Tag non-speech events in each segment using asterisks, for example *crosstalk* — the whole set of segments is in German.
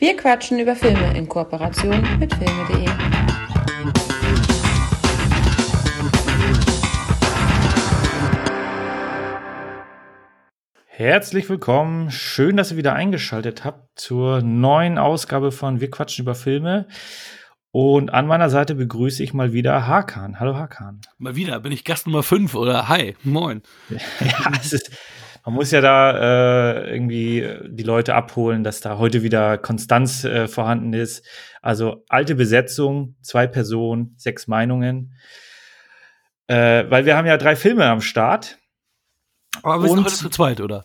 Wir quatschen über Filme in Kooperation mit filme.de. Herzlich willkommen. Schön, dass ihr wieder eingeschaltet habt zur neuen Ausgabe von Wir quatschen über Filme. Und an meiner Seite begrüße ich mal wieder Hakan. Hallo Hakan. Mal wieder, bin ich Gast Nummer 5 oder Hi, moin. *laughs* ja, es ist, man muss ja da äh, irgendwie die Leute abholen, dass da heute wieder Konstanz äh, vorhanden ist. Also alte Besetzung, zwei Personen, sechs Meinungen. Äh, weil wir haben ja drei Filme am Start. Aber wir sind heute zu zweit, oder?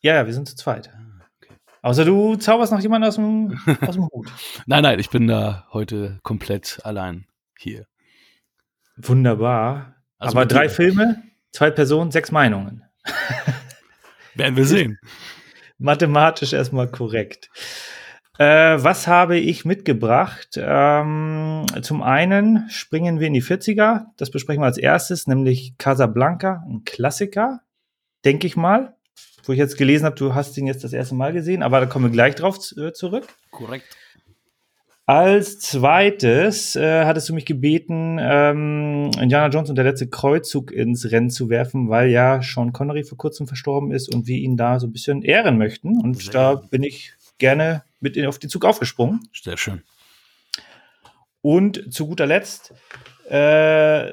Ja, ja, wir sind zu zweit. Ah, okay. Außer du zauberst noch jemanden aus dem, *laughs* aus dem Hut. nein, nein, ich bin da heute komplett allein hier. Wunderbar. Also Aber drei Filme, zwei Personen, sechs Meinungen. *laughs* Werden wir sehen. *laughs* Mathematisch erstmal korrekt. Äh, was habe ich mitgebracht? Ähm, zum einen springen wir in die 40er. Das besprechen wir als erstes, nämlich Casablanca, ein Klassiker, denke ich mal. Wo ich jetzt gelesen habe, du hast ihn jetzt das erste Mal gesehen, aber da kommen wir gleich drauf äh, zurück. Korrekt. Als zweites äh, hattest du mich gebeten, ähm, Indiana Jones und der letzte Kreuzzug ins Rennen zu werfen, weil ja Sean Connery vor kurzem verstorben ist und wir ihn da so ein bisschen ehren möchten. Und Sehr da bin ich gerne mit auf den Zug aufgesprungen. Sehr schön. Und zu guter Letzt, äh,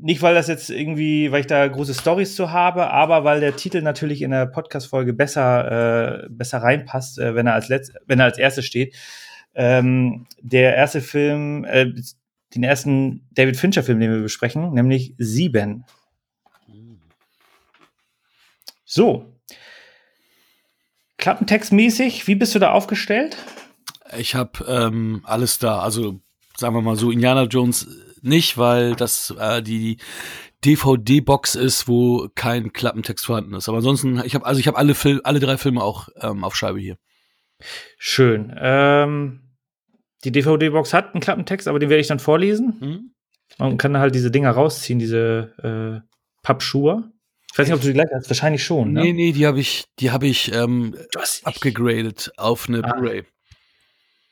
nicht weil das jetzt irgendwie, weil ich da große Stories zu habe, aber weil der Titel natürlich in der Podcast-Folge besser, äh, besser reinpasst, äh, wenn er als letzt, wenn er als erstes steht ähm, der erste Film, äh, den ersten David Fincher-Film, den wir besprechen, nämlich Sieben. So. Klappentextmäßig, wie bist du da aufgestellt? Ich habe ähm, alles da. Also sagen wir mal so, Indiana Jones nicht, weil das äh, die DVD-Box ist, wo kein Klappentext vorhanden ist. Aber ansonsten, ich habe also ich habe alle Fil alle drei Filme auch ähm, auf Scheibe hier. Schön. Ähm, die DVD-Box hat einen Klappentext, aber den werde ich dann vorlesen. Mhm. Man kann halt diese Dinger rausziehen, diese äh, Pappschuhe. Ich weiß nicht, ob du die gleich hast. Wahrscheinlich schon. Ne? Nee, nee, die habe ich, die habe ich ähm, abgegradet auf eine ah. Blu-ray.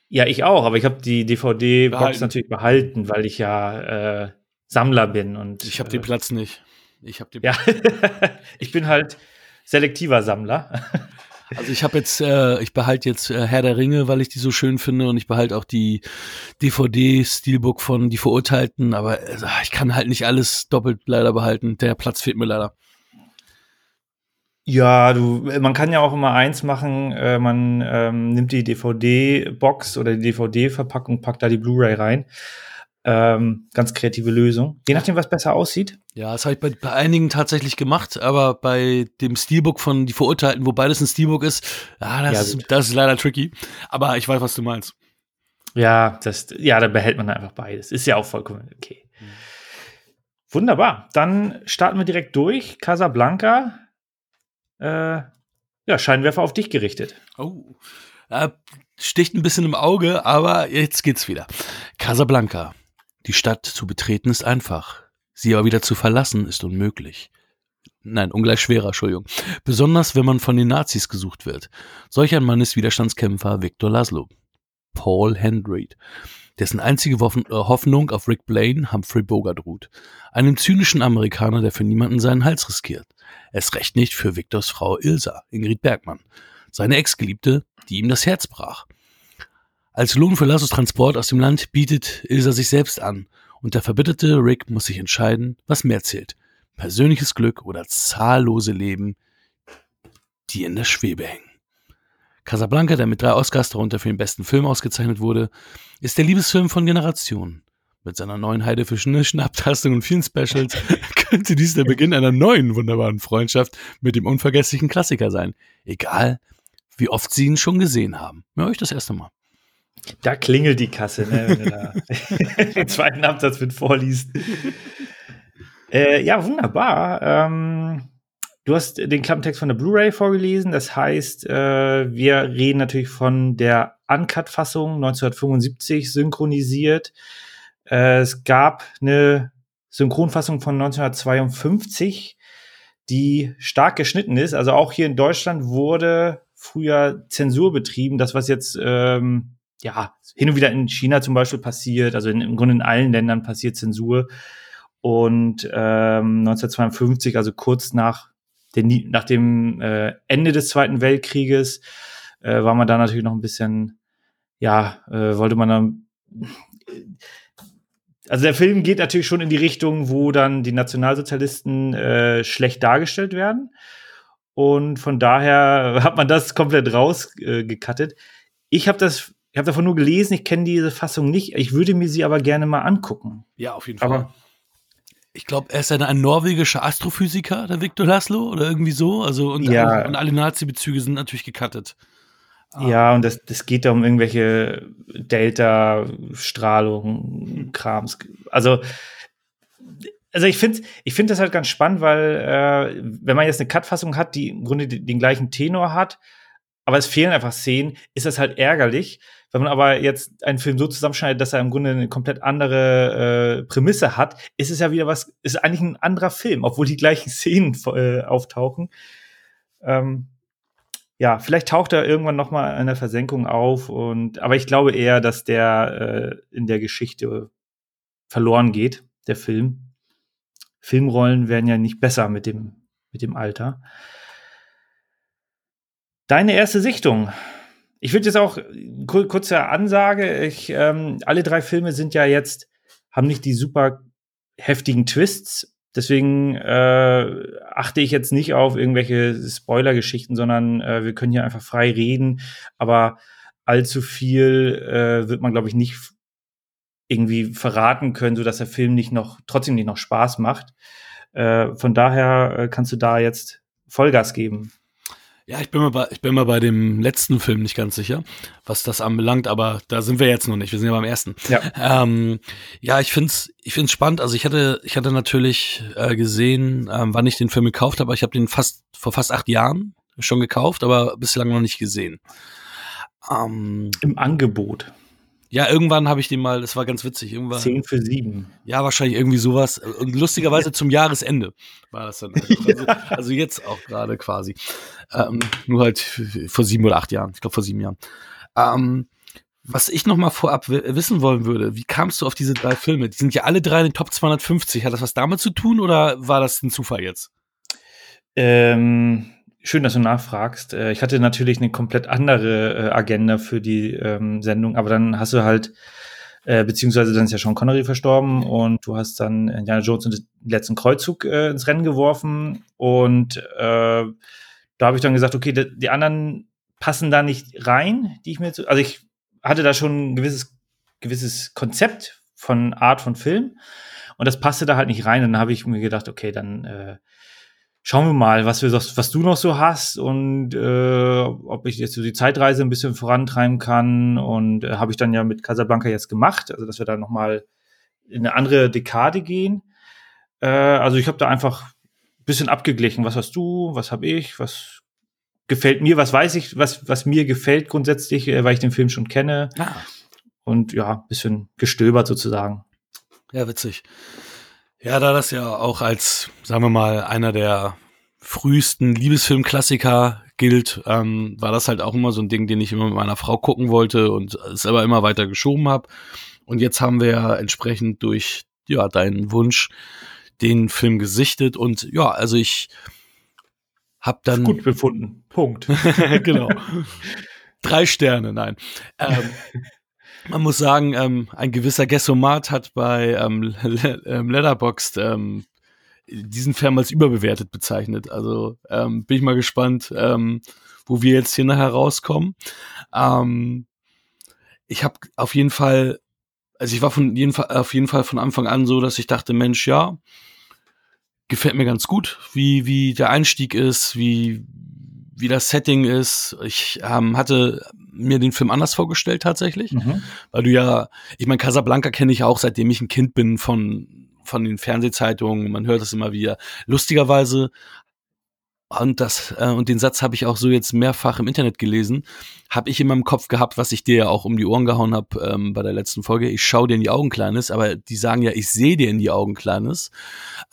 Ja, ich auch, aber ich habe die DVD-Box natürlich behalten, weil ich ja äh, Sammler bin und ich habe den äh, Platz nicht. Ich habe den. Ja, *laughs* ich bin halt selektiver Sammler. Also ich habe jetzt, äh, ich behalte jetzt äh, Herr der Ringe, weil ich die so schön finde und ich behalte auch die DVD-Steelbook von Die Verurteilten, aber äh, ich kann halt nicht alles doppelt leider behalten. Der Platz fehlt mir leider. Ja, du, man kann ja auch immer eins machen, äh, man ähm, nimmt die DVD-Box oder die DVD-Verpackung, packt da die Blu-ray rein. Ähm, ganz kreative Lösung. Je nachdem, was besser aussieht. Ja, das habe ich bei, bei, einigen tatsächlich gemacht, aber bei dem Steelbook von Die Verurteilten, wo beides ein Steelbook ist, ja, das, ja, ist, das ist leider tricky. Aber ich weiß, was du meinst. Ja, das, ja, da behält man einfach beides. Ist ja auch vollkommen okay. Mhm. Wunderbar. Dann starten wir direkt durch. Casablanca. Äh, ja, Scheinwerfer auf dich gerichtet. Oh. Äh, sticht ein bisschen im Auge, aber jetzt geht's wieder. Casablanca. Die Stadt zu betreten ist einfach. Sie aber wieder zu verlassen ist unmöglich. Nein, ungleich schwerer, Entschuldigung. Besonders wenn man von den Nazis gesucht wird. Solch ein Mann ist Widerstandskämpfer Victor Laszlo. Paul Hendry, dessen einzige äh, Hoffnung auf Rick Blaine Humphrey Bogart ruht. Einem zynischen Amerikaner, der für niemanden seinen Hals riskiert. Es recht nicht für Victors Frau Ilsa, Ingrid Bergmann. Seine Ex-Geliebte, die ihm das Herz brach. Als Lohn für Lassos Transport aus dem Land bietet Ilsa sich selbst an und der verbitterte Rick muss sich entscheiden, was mehr zählt. Persönliches Glück oder zahllose Leben, die in der Schwebe hängen. Casablanca, der mit drei Oscars darunter für den besten Film ausgezeichnet wurde, ist der Liebesfilm von Generationen. Mit seiner neuen haidefischischen Abtastung und vielen Specials *laughs* könnte dies der Beginn einer neuen wunderbaren Freundschaft mit dem unvergesslichen Klassiker sein. Egal, wie oft Sie ihn schon gesehen haben. Mir euch das erste Mal. Da klingelt die Kasse, ne, wenn du da *laughs* den zweiten Absatz mit vorliest. Äh, ja, wunderbar. Ähm, du hast den Klappentext von der Blu-ray vorgelesen. Das heißt, äh, wir reden natürlich von der Uncut-Fassung 1975 synchronisiert. Äh, es gab eine Synchronfassung von 1952, die stark geschnitten ist. Also auch hier in Deutschland wurde früher Zensur betrieben, das was jetzt ähm, ja hin und wieder in China zum Beispiel passiert, also in, im Grunde in allen Ländern passiert Zensur. Und ähm, 1952, also kurz nach, den, nach dem äh, Ende des Zweiten Weltkrieges, äh, war man da natürlich noch ein bisschen, ja, äh, wollte man dann also der Film geht natürlich schon in die Richtung, wo dann die Nationalsozialisten äh, schlecht dargestellt werden. Und von daher *laughs* hat man das komplett rausgekattet. Äh, ich habe das, habe davon nur gelesen, ich kenne diese Fassung nicht. Ich würde mir sie aber gerne mal angucken. Ja, auf jeden Fall. Aber ich glaube, er ist ein, ein norwegischer Astrophysiker, der Viktor Laszlo, oder irgendwie so. Also und, ja. und alle Nazi-Bezüge sind natürlich gecuttet. Ja, und das, das geht da um irgendwelche Delta-Strahlung, Krams. Also, also ich finde ich finde das halt ganz spannend, weil äh, wenn man jetzt eine Cut-Fassung hat, die im Grunde den gleichen Tenor hat, aber es fehlen einfach Szenen, ist das halt ärgerlich. Wenn man aber jetzt einen Film so zusammenschneidet, dass er im Grunde eine komplett andere äh, Prämisse hat, ist es ja wieder was, ist eigentlich ein anderer Film, obwohl die gleichen *laughs* Szenen äh, auftauchen. Ähm, ja, vielleicht taucht er irgendwann noch mal in der Versenkung auf und aber ich glaube eher, dass der äh, in der Geschichte verloren geht, der Film. Filmrollen werden ja nicht besser mit dem mit dem Alter. Deine erste Sichtung. Ich würde jetzt auch kur kurze Ansage. Ich, ähm, alle drei Filme sind ja jetzt haben nicht die super heftigen Twists, Deswegen äh, achte ich jetzt nicht auf irgendwelche Spoiler-Geschichten, sondern äh, wir können hier einfach frei reden. Aber allzu viel äh, wird man, glaube ich, nicht irgendwie verraten können, so dass der Film nicht noch trotzdem nicht noch Spaß macht. Äh, von daher äh, kannst du da jetzt Vollgas geben. Ja, ich bin, mal bei, ich bin mal bei dem letzten Film nicht ganz sicher, was das anbelangt, aber da sind wir jetzt noch nicht. Wir sind ja beim ersten. Ja, ähm, ja ich finde es ich find's spannend. Also ich hatte, ich hatte natürlich äh, gesehen, ähm, wann ich den Film gekauft habe. Ich habe den fast vor fast acht Jahren schon gekauft, aber bislang noch nicht gesehen. Ähm, Im Angebot. Ja, irgendwann habe ich den mal, das war ganz witzig. Irgendwann, Zehn für sieben. Ja, wahrscheinlich irgendwie sowas. Und lustigerweise zum Jahresende war das dann. Also, also jetzt auch gerade quasi. Ähm, nur halt vor sieben oder acht Jahren. Ich glaube vor sieben Jahren. Ähm, was ich noch mal vorab wissen wollen würde, wie kamst du auf diese drei Filme? Die sind ja alle drei in den Top 250. Hat das was damit zu tun oder war das ein Zufall jetzt? Ähm, Schön, dass du nachfragst. Äh, ich hatte natürlich eine komplett andere äh, Agenda für die ähm, Sendung, aber dann hast du halt, äh, beziehungsweise dann ist ja schon Connery verstorben und du hast dann Indiana Jones und den letzten Kreuzzug äh, ins Rennen geworfen und äh, da habe ich dann gesagt, okay, die, die anderen passen da nicht rein, die ich mir zu, also ich hatte da schon ein gewisses, gewisses Konzept von Art von Film und das passte da halt nicht rein. Und dann habe ich mir gedacht, okay, dann äh, schauen wir mal, was, wir, was du noch so hast und äh, ob ich jetzt so die Zeitreise ein bisschen vorantreiben kann. Und äh, habe ich dann ja mit Casablanca jetzt gemacht, also dass wir da noch mal in eine andere Dekade gehen. Äh, also ich habe da einfach ein bisschen abgeglichen. Was hast du? Was habe ich? Was gefällt mir? Was weiß ich? Was was mir gefällt grundsätzlich, äh, weil ich den Film schon kenne. Ah. Und ja, bisschen gestöbert sozusagen. Ja, witzig. Ja, da das ja auch als, sagen wir mal, einer der frühesten Liebesfilmklassiker gilt, ähm, war das halt auch immer so ein Ding, den ich immer mit meiner Frau gucken wollte und es aber immer weiter geschoben habe. Und jetzt haben wir ja entsprechend durch ja deinen Wunsch den Film gesichtet und ja, also ich habe dann gut befunden. Punkt. *laughs* genau. *laughs* Drei Sterne, nein. Ähm, *laughs* man muss sagen, ähm, ein gewisser Gessomat hat bei ähm, *laughs* ähm, Letterboxd ähm, diesen Film als überbewertet bezeichnet. Also ähm, bin ich mal gespannt, ähm, wo wir jetzt hier nachher rauskommen. Ähm, ich habe auf jeden Fall, also ich war von jeden Fall auf jeden Fall von Anfang an so, dass ich dachte, Mensch, ja, gefällt mir ganz gut, wie wie der Einstieg ist, wie wie das Setting ist. Ich ähm, hatte mir den Film anders vorgestellt tatsächlich, mhm. weil du ja, ich meine, Casablanca kenne ich auch, seitdem ich ein Kind bin von von den Fernsehzeitungen. Man hört das immer wieder. Lustigerweise und das äh, und den Satz habe ich auch so jetzt mehrfach im Internet gelesen, habe ich in meinem Kopf gehabt, was ich dir ja auch um die Ohren gehauen habe ähm, bei der letzten Folge. Ich schau dir in die Augen, Kleines, aber die sagen ja, ich sehe dir in die Augen, Kleines.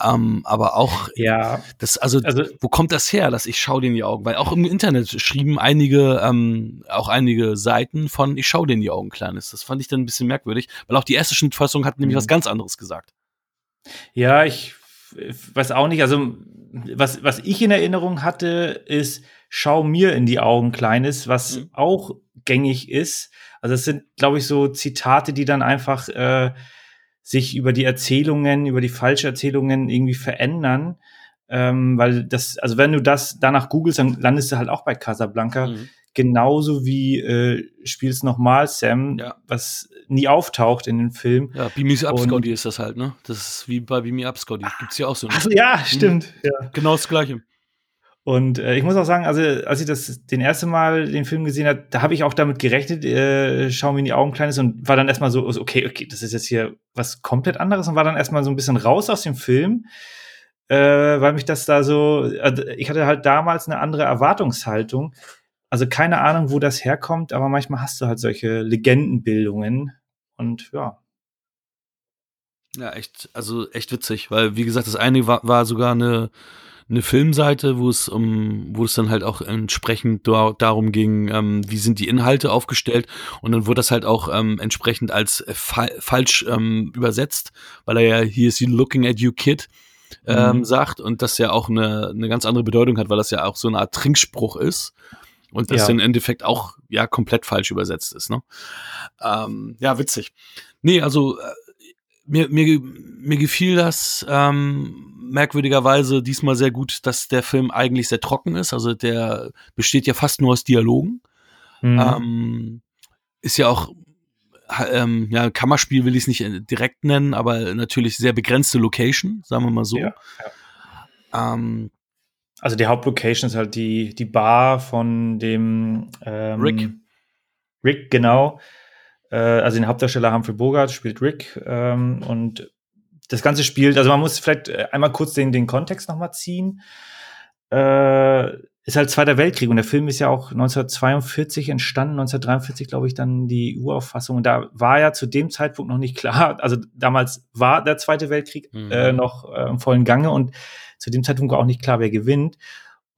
Ähm, aber auch, ja, das also, also, wo kommt das her, dass ich schau dir in die Augen? Weil auch im Internet schrieben einige, ähm, auch einige Seiten von ich schau dir in die Augen, Kleines. Das fand ich dann ein bisschen merkwürdig, weil auch die erste Schnittfassung hat nämlich mhm. was ganz anderes gesagt. Ja, ich weiß auch nicht, also was, was ich in Erinnerung hatte, ist, schau mir in die Augen, Kleines, was mhm. auch gängig ist. Also es sind, glaube ich, so Zitate, die dann einfach äh, sich über die Erzählungen, über die Falscherzählungen irgendwie verändern. Ähm, weil das, also wenn du das danach googelst, dann landest du halt auch bei Casablanca. Mhm. Genauso wie äh, spielst nochmal Sam, ja. was nie auftaucht in den Film. Ja, Beam Me Up Scotty ist das halt, ne? Das ist wie bei Beam Me Up Scotty. Gibt's ja auch so. Also, ja, stimmt. Mhm. Ja. Genau das Gleiche. Und äh, ich muss auch sagen, also als ich das den ersten Mal den Film gesehen habe, da habe ich auch damit gerechnet, äh, schau mir in die Augen kleines und war dann erstmal so, okay, okay, das ist jetzt hier was komplett anderes und war dann erstmal so ein bisschen raus aus dem Film, äh, weil mich das da so, also ich hatte halt damals eine andere Erwartungshaltung. Also keine Ahnung, wo das herkommt, aber manchmal hast du halt solche Legendenbildungen und ja. Ja, echt, also echt witzig, weil wie gesagt, das eine war, war sogar eine, eine Filmseite, wo es um, wo es dann halt auch entsprechend da, darum ging, ähm, wie sind die Inhalte aufgestellt und dann wurde das halt auch ähm, entsprechend als fa falsch ähm, übersetzt, weil er ja hier ist looking at you kid ähm, mhm. sagt und das ja auch eine, eine ganz andere Bedeutung hat, weil das ja auch so eine Art Trinkspruch ist und das ja. im Endeffekt auch ja komplett falsch übersetzt ist. Ne? Ähm, ja, witzig. Nee, also äh, mir, mir, mir gefiel das ähm, merkwürdigerweise diesmal sehr gut, dass der Film eigentlich sehr trocken ist. Also der besteht ja fast nur aus Dialogen. Mhm. Ähm, ist ja auch, ähm, ja, Kammerspiel will ich es nicht äh, direkt nennen, aber natürlich sehr begrenzte Location, sagen wir mal so. Ja, ja. Ähm, also die Hauptlocation ist halt die, die Bar von dem ähm, Rick. Rick, genau. Äh, also den Hauptdarsteller Humphrey Bogart spielt Rick ähm, und das Ganze spielt, also man muss vielleicht äh, einmal kurz den, den Kontext nochmal ziehen. Äh, ist halt Zweiter Weltkrieg und der Film ist ja auch 1942 entstanden, 1943 glaube ich dann die Urauffassung und da war ja zu dem Zeitpunkt noch nicht klar, *laughs* also damals war der Zweite Weltkrieg mhm. äh, noch äh, im vollen Gange und zu dem Zeitpunkt war auch nicht klar, wer gewinnt.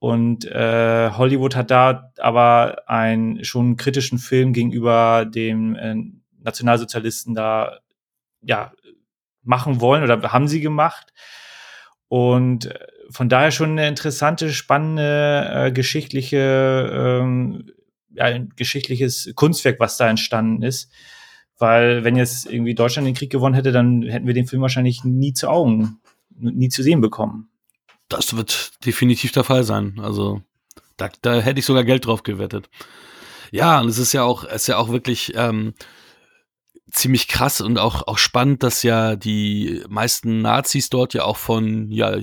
Und äh, Hollywood hat da aber einen schon kritischen Film gegenüber dem äh, Nationalsozialisten da ja machen wollen oder haben sie gemacht. Und äh, von daher schon eine interessante, spannende, äh, geschichtliche, ähm, ja, ein geschichtliches Kunstwerk, was da entstanden ist. Weil wenn jetzt irgendwie Deutschland den Krieg gewonnen hätte, dann hätten wir den Film wahrscheinlich nie zu Augen, nie zu sehen bekommen. Das wird definitiv der Fall sein. Also da, da hätte ich sogar Geld drauf gewettet. Ja, und es ist ja auch, es ist ja auch wirklich ähm, ziemlich krass und auch, auch spannend, dass ja die meisten Nazis dort ja auch von ja,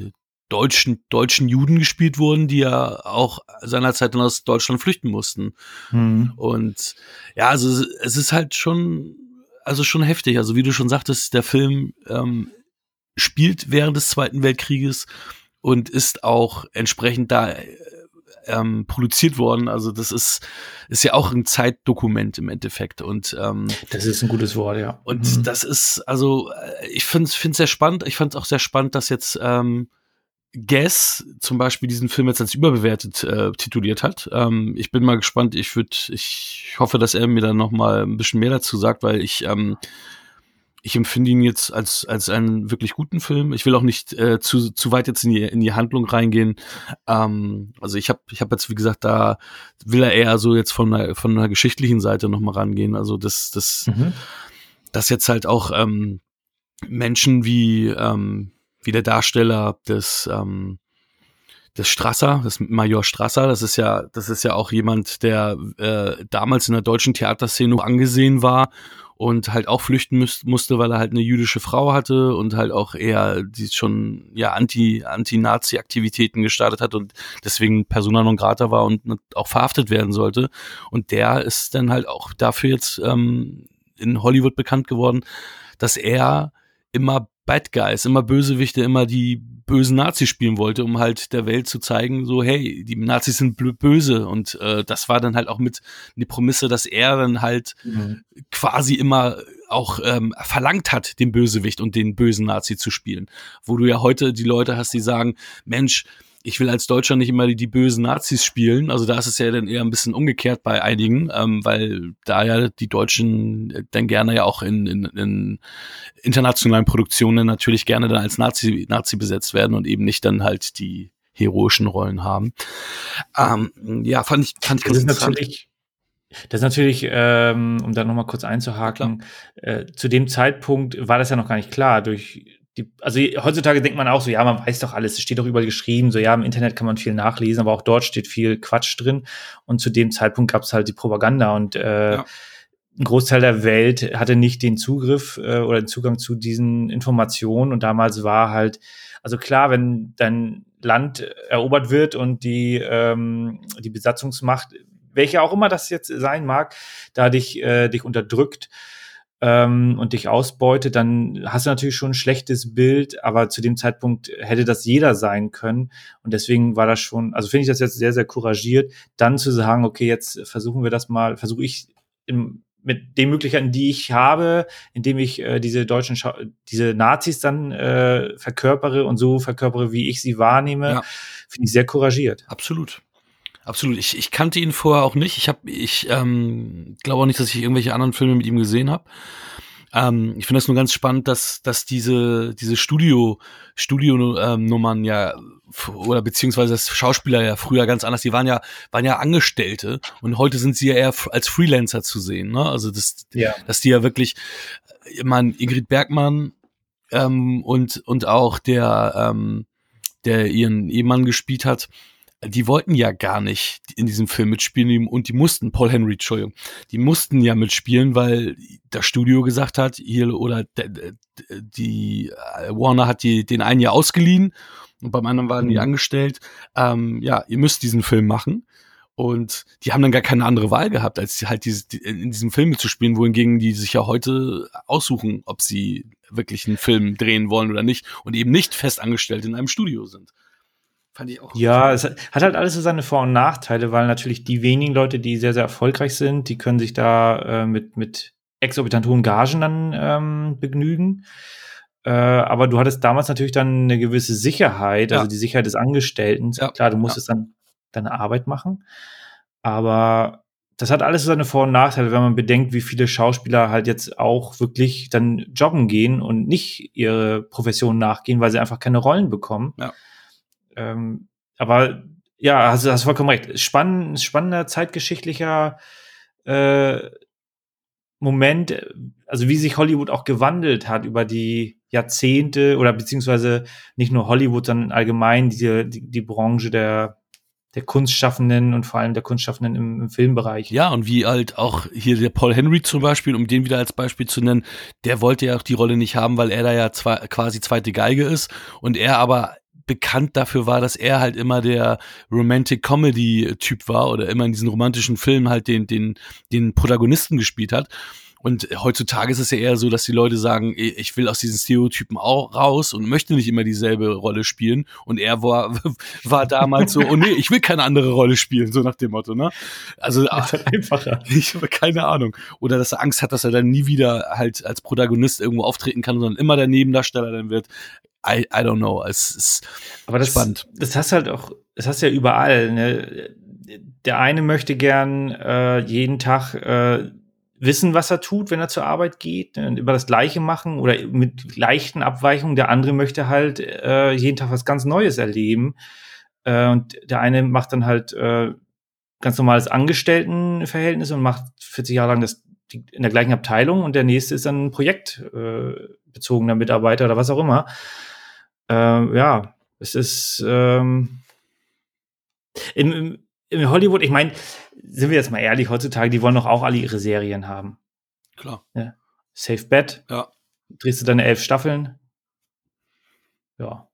deutschen, deutschen Juden gespielt wurden, die ja auch seinerzeit dann aus Deutschland flüchten mussten. Mhm. Und ja, also es ist halt schon, also schon heftig. Also wie du schon sagtest, der Film ähm, spielt während des Zweiten Weltkrieges und ist auch entsprechend da äh, ähm, produziert worden. Also das ist, ist ja auch ein Zeitdokument im Endeffekt. Und ähm, das ist ein gutes Wort, ja. Und mhm. das ist, also äh, ich finde es sehr spannend. Ich fand es auch sehr spannend, dass jetzt ähm, Guess zum Beispiel diesen Film jetzt als überbewertet äh, tituliert hat. Ähm, ich bin mal gespannt. Ich würde, ich hoffe, dass er mir dann noch mal ein bisschen mehr dazu sagt, weil ich ähm, ich empfinde ihn jetzt als, als einen wirklich guten Film. Ich will auch nicht äh, zu, zu weit jetzt in die, in die Handlung reingehen. Ähm, also ich habe ich hab jetzt, wie gesagt, da will er eher so jetzt von einer, von einer geschichtlichen Seite nochmal rangehen. Also das, das, mhm. das jetzt halt auch ähm, Menschen wie, ähm, wie der Darsteller des, ähm, des Strasser, das Major Strasser, das ist ja, das ist ja auch jemand, der äh, damals in der deutschen Theaterszene angesehen war und halt auch flüchten müß, musste, weil er halt eine jüdische Frau hatte und halt auch eher die schon ja anti anti-Nazi Aktivitäten gestartet hat und deswegen persona non grata war und auch verhaftet werden sollte. Und der ist dann halt auch dafür jetzt ähm, in Hollywood bekannt geworden, dass er immer Bad Guys, immer Bösewichte, immer die bösen Nazis spielen wollte, um halt der Welt zu zeigen, so hey, die Nazis sind böse und äh, das war dann halt auch mit die Prämisse, dass er dann halt mhm. quasi immer auch ähm, verlangt hat, den Bösewicht und den bösen Nazi zu spielen. Wo du ja heute die Leute hast, die sagen, Mensch, ich will als Deutscher nicht immer die, die bösen Nazis spielen. Also da ist es ja dann eher ein bisschen umgekehrt bei einigen, ähm, weil da ja die Deutschen dann gerne ja auch in, in, in internationalen Produktionen natürlich gerne dann als Nazi, Nazi besetzt werden und eben nicht dann halt die heroischen Rollen haben. Ähm, ja, fand ich, fand ich ganz interessant. Das ist natürlich, ähm, um da nochmal kurz einzuhaken, äh, zu dem Zeitpunkt war das ja noch gar nicht klar. Durch die, also heutzutage denkt man auch so, ja, man weiß doch alles, es steht doch überall geschrieben, so ja, im Internet kann man viel nachlesen, aber auch dort steht viel Quatsch drin. Und zu dem Zeitpunkt gab es halt die Propaganda und äh, ja. ein Großteil der Welt hatte nicht den Zugriff äh, oder den Zugang zu diesen Informationen. Und damals war halt, also klar, wenn dein Land erobert wird und die, ähm, die Besatzungsmacht, welche auch immer das jetzt sein mag, da dich, äh, dich unterdrückt, ähm, und dich ausbeutet, dann hast du natürlich schon ein schlechtes Bild, aber zu dem Zeitpunkt hätte das jeder sein können. Und deswegen war das schon, also finde ich das jetzt sehr, sehr couragiert, dann zu sagen, okay, jetzt versuchen wir das mal, versuche ich im, mit den Möglichkeiten, die ich habe, indem ich äh, diese deutschen, Scha diese Nazis dann äh, verkörpere und so verkörpere, wie ich sie wahrnehme, ja. finde ich sehr couragiert. Absolut. Absolut. Ich, ich kannte ihn vorher auch nicht. Ich habe, ich ähm, glaube auch nicht, dass ich irgendwelche anderen Filme mit ihm gesehen habe. Ähm, ich finde das nur ganz spannend, dass, dass diese, diese Studio, Studio-Nummern ja, oder beziehungsweise das Schauspieler ja früher ganz anders, die waren ja, waren ja Angestellte und heute sind sie ja eher als Freelancer zu sehen, ne? Also das, ja. dass die ja wirklich, ich meine, Ingrid Bergmann ähm, und, und auch der, ähm, der ihren Ehemann gespielt hat, die wollten ja gar nicht in diesem Film mitspielen und die mussten, Paul Henry, Entschuldigung, die mussten ja mitspielen, weil das Studio gesagt hat, hier oder die äh, Warner hat die den einen ja ausgeliehen und beim anderen waren die mhm. angestellt. Ähm, ja, ihr müsst diesen Film machen. Und die haben dann gar keine andere Wahl gehabt, als halt diese, in diesem Film mitzuspielen, wohingegen die sich ja heute aussuchen, ob sie wirklich einen Film drehen wollen oder nicht und eben nicht festangestellt in einem Studio sind. Fand ich auch. Ja, es hat halt alles so seine Vor- und Nachteile, weil natürlich die wenigen Leute, die sehr, sehr erfolgreich sind, die können sich da äh, mit, mit exorbitant hohen Gagen dann ähm, begnügen. Äh, aber du hattest damals natürlich dann eine gewisse Sicherheit, also ja. die Sicherheit des Angestellten. Ja. Klar, du musstest ja. dann deine Arbeit machen. Aber das hat alles so seine Vor- und Nachteile, wenn man bedenkt, wie viele Schauspieler halt jetzt auch wirklich dann jobben gehen und nicht ihre Profession nachgehen, weil sie einfach keine Rollen bekommen. Ja. Ähm, aber ja, hast, hast vollkommen recht. Spann, spannender zeitgeschichtlicher äh, Moment, also wie sich Hollywood auch gewandelt hat über die Jahrzehnte oder beziehungsweise nicht nur Hollywood, sondern allgemein die, die, die Branche der, der Kunstschaffenden und vor allem der Kunstschaffenden im, im, Filmbereich. Ja, und wie halt auch hier der Paul Henry zum Beispiel, um den wieder als Beispiel zu nennen, der wollte ja auch die Rolle nicht haben, weil er da ja zwei, quasi zweite Geige ist und er aber bekannt dafür war, dass er halt immer der Romantic Comedy Typ war oder immer in diesen romantischen Filmen halt den, den, den Protagonisten gespielt hat. Und heutzutage ist es ja eher so, dass die Leute sagen, ich will aus diesen Stereotypen auch raus und möchte nicht immer dieselbe Rolle spielen. Und er war, *laughs* war damals so, oh nee, ich will keine andere Rolle spielen, so nach dem Motto, ne? Also *laughs* ist einfacher. *laughs* Ich habe keine Ahnung. Oder dass er Angst hat, dass er dann nie wieder halt als Protagonist irgendwo auftreten kann, sondern immer der Nebendarsteller dann wird. I, I don't know. Es ist Aber das, spannend. Das hast halt auch, das hast ja überall. Ne? Der eine möchte gern äh, jeden Tag äh, wissen, was er tut, wenn er zur Arbeit geht, ne? über das Gleiche machen oder mit leichten Abweichungen. Der andere möchte halt äh, jeden Tag was ganz Neues erleben. Äh, und der eine macht dann halt äh, ganz normales Angestelltenverhältnis und macht 40 Jahre lang das in der gleichen Abteilung und der nächste ist dann ein projektbezogener äh, Mitarbeiter oder was auch immer äh, ja, es ist ähm, im, im, im Hollywood, ich meine, sind wir jetzt mal ehrlich, heutzutage, die wollen doch auch alle ihre Serien haben. Klar. Ja. Safe Bet. Ja. Drehst du deine elf Staffeln? Ja.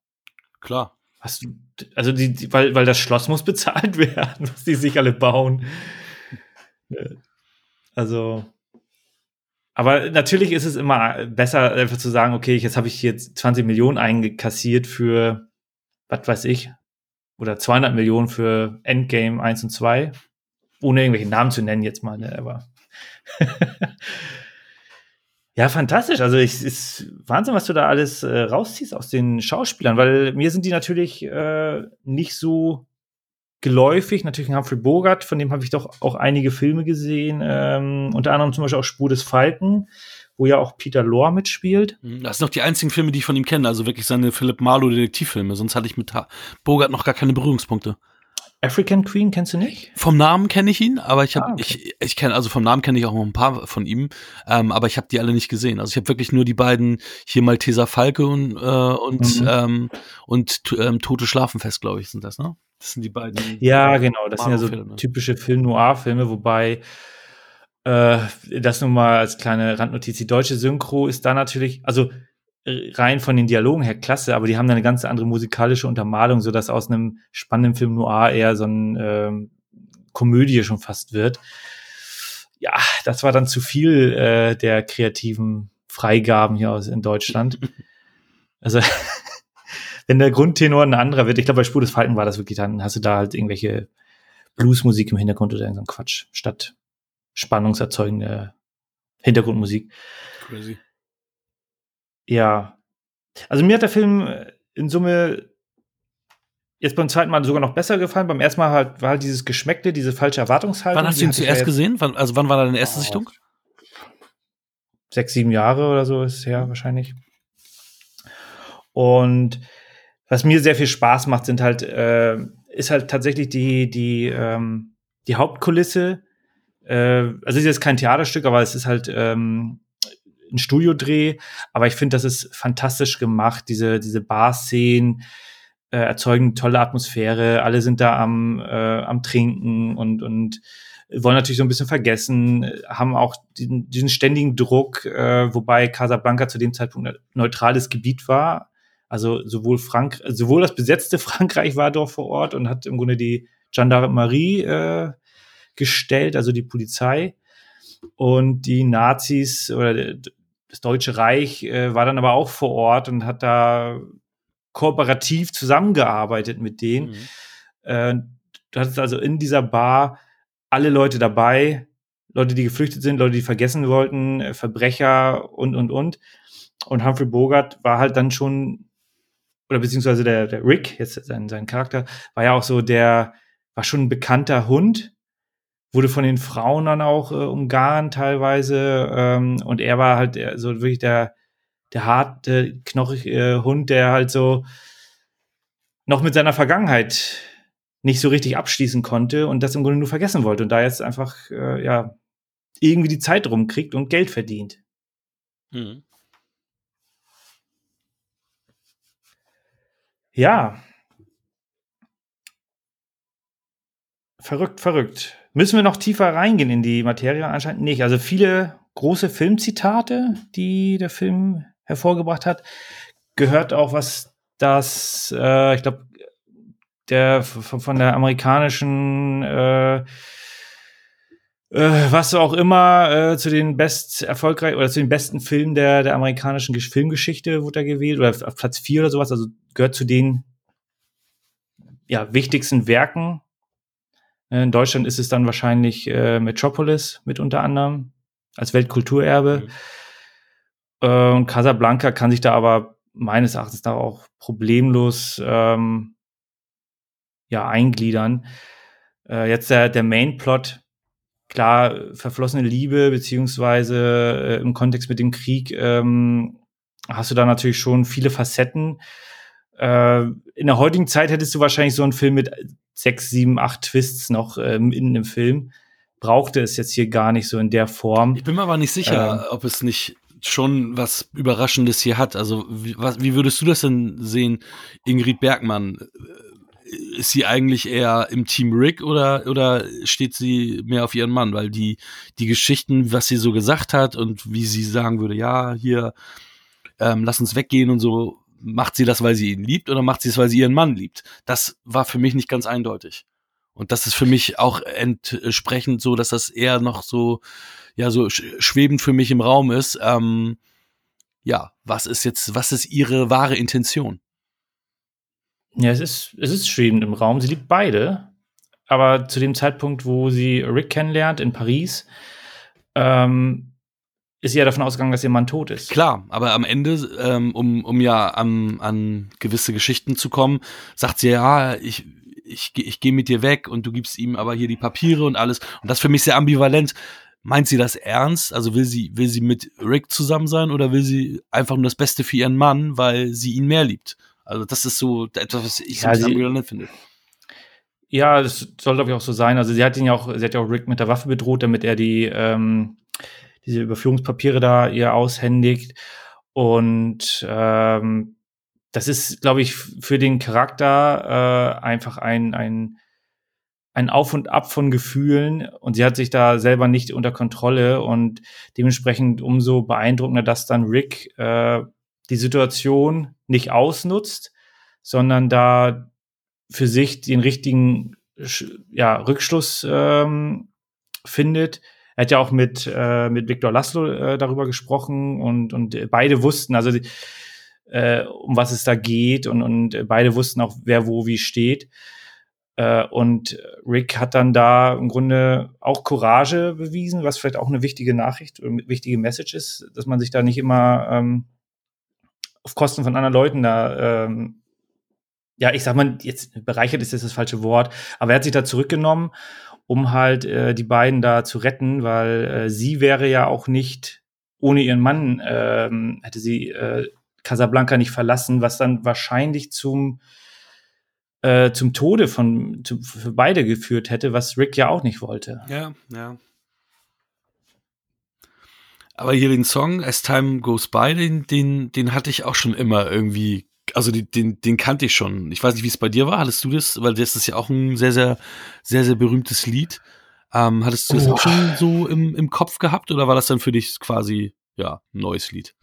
Klar. Hast du, also die, die, weil, weil das Schloss muss *laughs* bezahlt werden, was die sich alle bauen. Also, Aber natürlich ist es immer besser, einfach zu sagen, okay, jetzt habe ich hier 20 Millionen eingekassiert für, was weiß ich, oder 200 Millionen für Endgame 1 und 2. Ohne irgendwelche Namen zu nennen jetzt mal, ne, aber. *laughs* ja, fantastisch. Also, es ist Wahnsinn, was du da alles äh, rausziehst aus den Schauspielern, weil mir sind die natürlich äh, nicht so geläufig. Natürlich Humphrey Bogart, von dem habe ich doch auch einige Filme gesehen. Ähm, unter anderem zum Beispiel auch Spur des Falken, wo ja auch Peter Lorre mitspielt. Mhm, das sind noch die einzigen Filme, die ich von ihm kenne, also wirklich seine Philip Marlowe Detektivfilme. Sonst hatte ich mit Bogart noch gar keine Berührungspunkte. African Queen kennst du nicht? Vom Namen kenne ich ihn, aber ich habe Ah, okay. ich ich kenne also vom Namen kenne ich auch noch ein paar von ihm, ähm, aber ich habe die alle nicht gesehen. Also ich habe wirklich nur die beiden hier Malteser Falke und äh, und Mhm. ähm, und ähm, Tote schlafen fest, glaube ich, sind das, ne? Das sind die beiden. Ja, genau. Das sind ja so typische Film-Noir-Filme, wobei äh, das nun mal als kleine Randnotiz, die deutsche Synchro ist da natürlich, also äh, rein von den Dialogen her klasse, aber die haben da eine ganz andere musikalische Untermalung, sodass aus einem spannenden Film Noir eher so ein ähm, Komödie schon fast wird. Ja, das war dann zu viel äh, der kreativen Freigaben hier aus in Deutschland. *laughs* Also wenn der Grundtenor ein anderer wird, ich glaube bei Spur des Falken war das wirklich, dann hast du da halt irgendwelche Bluesmusik im Hintergrund oder irgendein Quatsch, statt spannungserzeugende Hintergrundmusik. Crazy. Ja. Also mir hat der Film in Summe jetzt beim zweiten Mal sogar noch besser gefallen. Beim ersten Mal halt, war halt dieses Geschmeckte, diese falsche Erwartungshaltung. Wann hast du ihn zuerst gesehen? Wann, also wann war deine erste Oh. Sichtung? Sechs, sieben Jahre oder so ist es her wahrscheinlich. Und was mir sehr viel Spaß macht, sind halt, äh, ist halt tatsächlich die, die, ähm, die Hauptkulisse. Äh, also es ist jetzt kein Theaterstück, aber es ist halt ähm, ein Studiodreh. Aber ich finde, das ist fantastisch gemacht. Diese, diese Bar-Szenen äh, erzeugen eine tolle Atmosphäre. Alle sind da am, äh, am Trinken und, und wollen natürlich so ein bisschen vergessen, haben auch diesen, diesen ständigen Druck, äh, wobei Casablanca zu dem Zeitpunkt ein neutrales Gebiet war. Also sowohl Frank, sowohl das besetzte *laughs* Frankreich war dort vor Ort und hat im Grunde die Gendarmerie äh, gestellt, also die Polizei. Und die Nazis oder das Deutsche Reich äh, war dann aber auch vor Ort und hat da kooperativ zusammengearbeitet mit denen. Mhm. Äh, du hattest also in dieser Bar alle Leute dabei, Leute, die geflüchtet sind, Leute, die vergessen wollten, äh, Verbrecher und, und, und. Und Humphrey Bogart war halt dann schon, oder beziehungsweise der, der Rick, jetzt sein, sein Charakter, war ja auch so der, war schon ein bekannter Hund, wurde von den Frauen dann auch äh, umgarnt teilweise. Ähm, und er war halt so wirklich der, der harte, knochige äh, Hund, der halt so noch mit seiner Vergangenheit nicht so richtig abschließen konnte und das im Grunde nur vergessen wollte und da jetzt einfach äh, ja irgendwie die Zeit rumkriegt und Geld verdient. Mhm. Ja. Verrückt, verrückt. Müssen wir noch tiefer reingehen in die Materie? Anscheinend nicht. Also viele große Filmzitate, die der Film hervorgebracht hat. Gehört auch was das, äh, ich glaube, der von der amerikanischen äh, äh, was auch immer äh, zu den best erfolgreich oder zu den besten Filmen der der amerikanischen Gesch- Filmgeschichte wurde er gewählt oder auf Platz vier oder sowas. Also gehört zu den ja wichtigsten Werken. Äh, In Deutschland ist es dann wahrscheinlich äh, Metropolis mit unter anderem als Weltkulturerbe. Mhm. Äh, und Casablanca kann sich da aber meines Erachtens da auch problemlos ähm, ja, eingliedern. Äh, jetzt der, der Main-Plot, klar, verflossene Liebe, beziehungsweise äh, im Kontext mit dem Krieg ähm, hast du da natürlich schon viele Facetten. Äh, in der heutigen Zeit hättest du wahrscheinlich so einen Film mit sechs, sieben, acht Twists noch ähm, in dem Film. Brauchte es jetzt hier gar nicht so in der Form. Ich bin mir aber nicht sicher, ob es nicht schon was Überraschendes hier hat. Also, wie, was, wie würdest du das denn sehen, Ingrid Bergmann? Ist sie eigentlich eher im Team Rick oder, oder steht sie mehr auf ihren Mann? Weil die, die Geschichten, was sie so gesagt hat und wie sie sagen würde, ja, hier, ähm, lass uns weggehen und so, macht sie das, weil sie ihn liebt oder macht sie es, weil sie ihren Mann liebt? Das war für mich nicht ganz eindeutig. Und das ist für mich auch entsprechend so, dass das eher noch so, ja, so schwebend für mich im Raum ist. Ähm, ja, was ist jetzt, was ist ihre wahre Intention? Ja, es ist, es ist schwebend im Raum. Sie liebt beide. Aber zu dem Zeitpunkt, wo sie Rick kennenlernt in Paris, ähm, ist sie ja davon ausgegangen, dass ihr Mann tot ist. Klar, aber am Ende, ähm, um, um ja an, an gewisse Geschichten zu kommen, sagt sie ja, ich, ich, ich gehe mit dir weg und du gibst ihm aber hier die Papiere und alles. Und das für mich sehr ambivalent. Meint sie das ernst? Also will sie, will sie mit Rick zusammen sein oder will sie einfach nur das Beste für ihren Mann, weil sie ihn mehr liebt? Also das ist so etwas, was ich ja, so ambivalent finde. Ja, das soll glaube ich auch so sein. Also sie hat ihn ja auch, sie hat ja auch Rick mit der Waffe bedroht, damit er die ähm, diese Überführungspapiere da ihr aushändigt. Und ähm, das ist, glaube ich, für den Charakter äh, einfach ein, ein, ein Auf und Ab von Gefühlen und sie hat sich da selber nicht unter Kontrolle und dementsprechend umso beeindruckender, dass dann Rick äh, die Situation nicht ausnutzt, sondern da für sich den richtigen ja, Rückschluss ähm, findet. Er hat ja auch mit, äh, mit Viktor Laszlo äh, darüber gesprochen und, und beide wussten, also äh, um was es da geht und, und beide wussten auch, wer wo wie steht. Äh, und Rick hat dann da im Grunde auch Courage bewiesen, was vielleicht auch eine wichtige Nachricht oder wichtige Message ist, dass man sich da nicht immer ähm, auf Kosten von anderen Leuten da, ähm, ja, ich sag mal, jetzt bereichert ist jetzt das falsche Wort, aber er hat sich da zurückgenommen, um halt äh, die beiden da zu retten, weil äh, sie wäre ja auch nicht ohne ihren Mann, ähm, hätte sie äh, Casablanca nicht verlassen, was dann wahrscheinlich zum äh, zum Tode von zu, für beide geführt hätte, was Rick ja auch nicht wollte. Ja, ja. Aber hier den Song As Time Goes By, den, den, den hatte ich auch schon immer irgendwie, also den, den, den kannte ich schon. Ich weiß nicht, wie es bei dir war. Hattest du das? Weil das ist ja auch ein sehr, sehr, sehr, sehr berühmtes Lied. Ähm, hattest du das oh. auch schon so im, im Kopf gehabt oder war das dann für dich quasi, ja, ein neues Lied?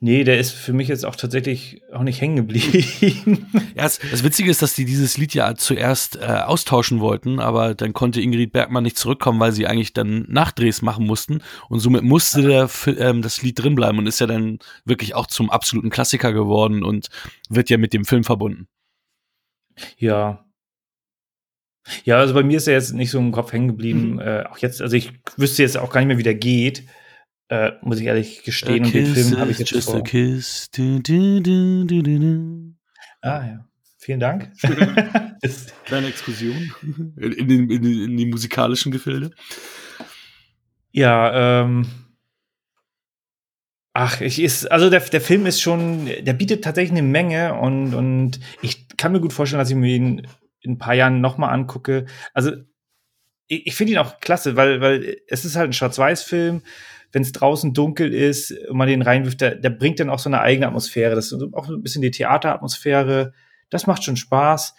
Nee, der ist für mich jetzt auch tatsächlich auch nicht hängen geblieben. *laughs* ja, das, das, Witzige ist, dass die dieses Lied ja zuerst äh, austauschen wollten, aber dann konnte Ingrid Bergmann nicht zurückkommen, weil sie eigentlich dann Nachdrehs machen mussten und somit musste der, ähm, das Lied drinbleiben und ist ja dann wirklich auch zum absoluten Klassiker geworden und wird ja mit dem Film verbunden. Ja. Ja, also bei mir ist er jetzt nicht so im Kopf hängen geblieben. Mhm. Äh, auch jetzt, also ich wüsste jetzt auch gar nicht mehr, wie der geht. Äh, muss ich ehrlich gestehen. A und den Film habe ich jetzt just vor. a kiss. Du, du, du, ah ja. Vielen Dank. *laughs* Kleine Exkursion in, in, in, in, die musikalischen Gefilde. Ja, ähm. Ach, ich ist, also der, der Film ist schon, der bietet tatsächlich eine Menge und, und ich kann mir gut vorstellen, dass ich mir ihn in ein paar Jahren nochmal angucke. Also, ich, ich finde ihn auch klasse, weil, weil es ist halt ein Schwarz-Weiß-Film wenn es draußen dunkel ist und man den reinwirft, der, der bringt dann auch so eine eigene Atmosphäre. Das ist auch ein bisschen die Theateratmosphäre. Das macht schon Spaß.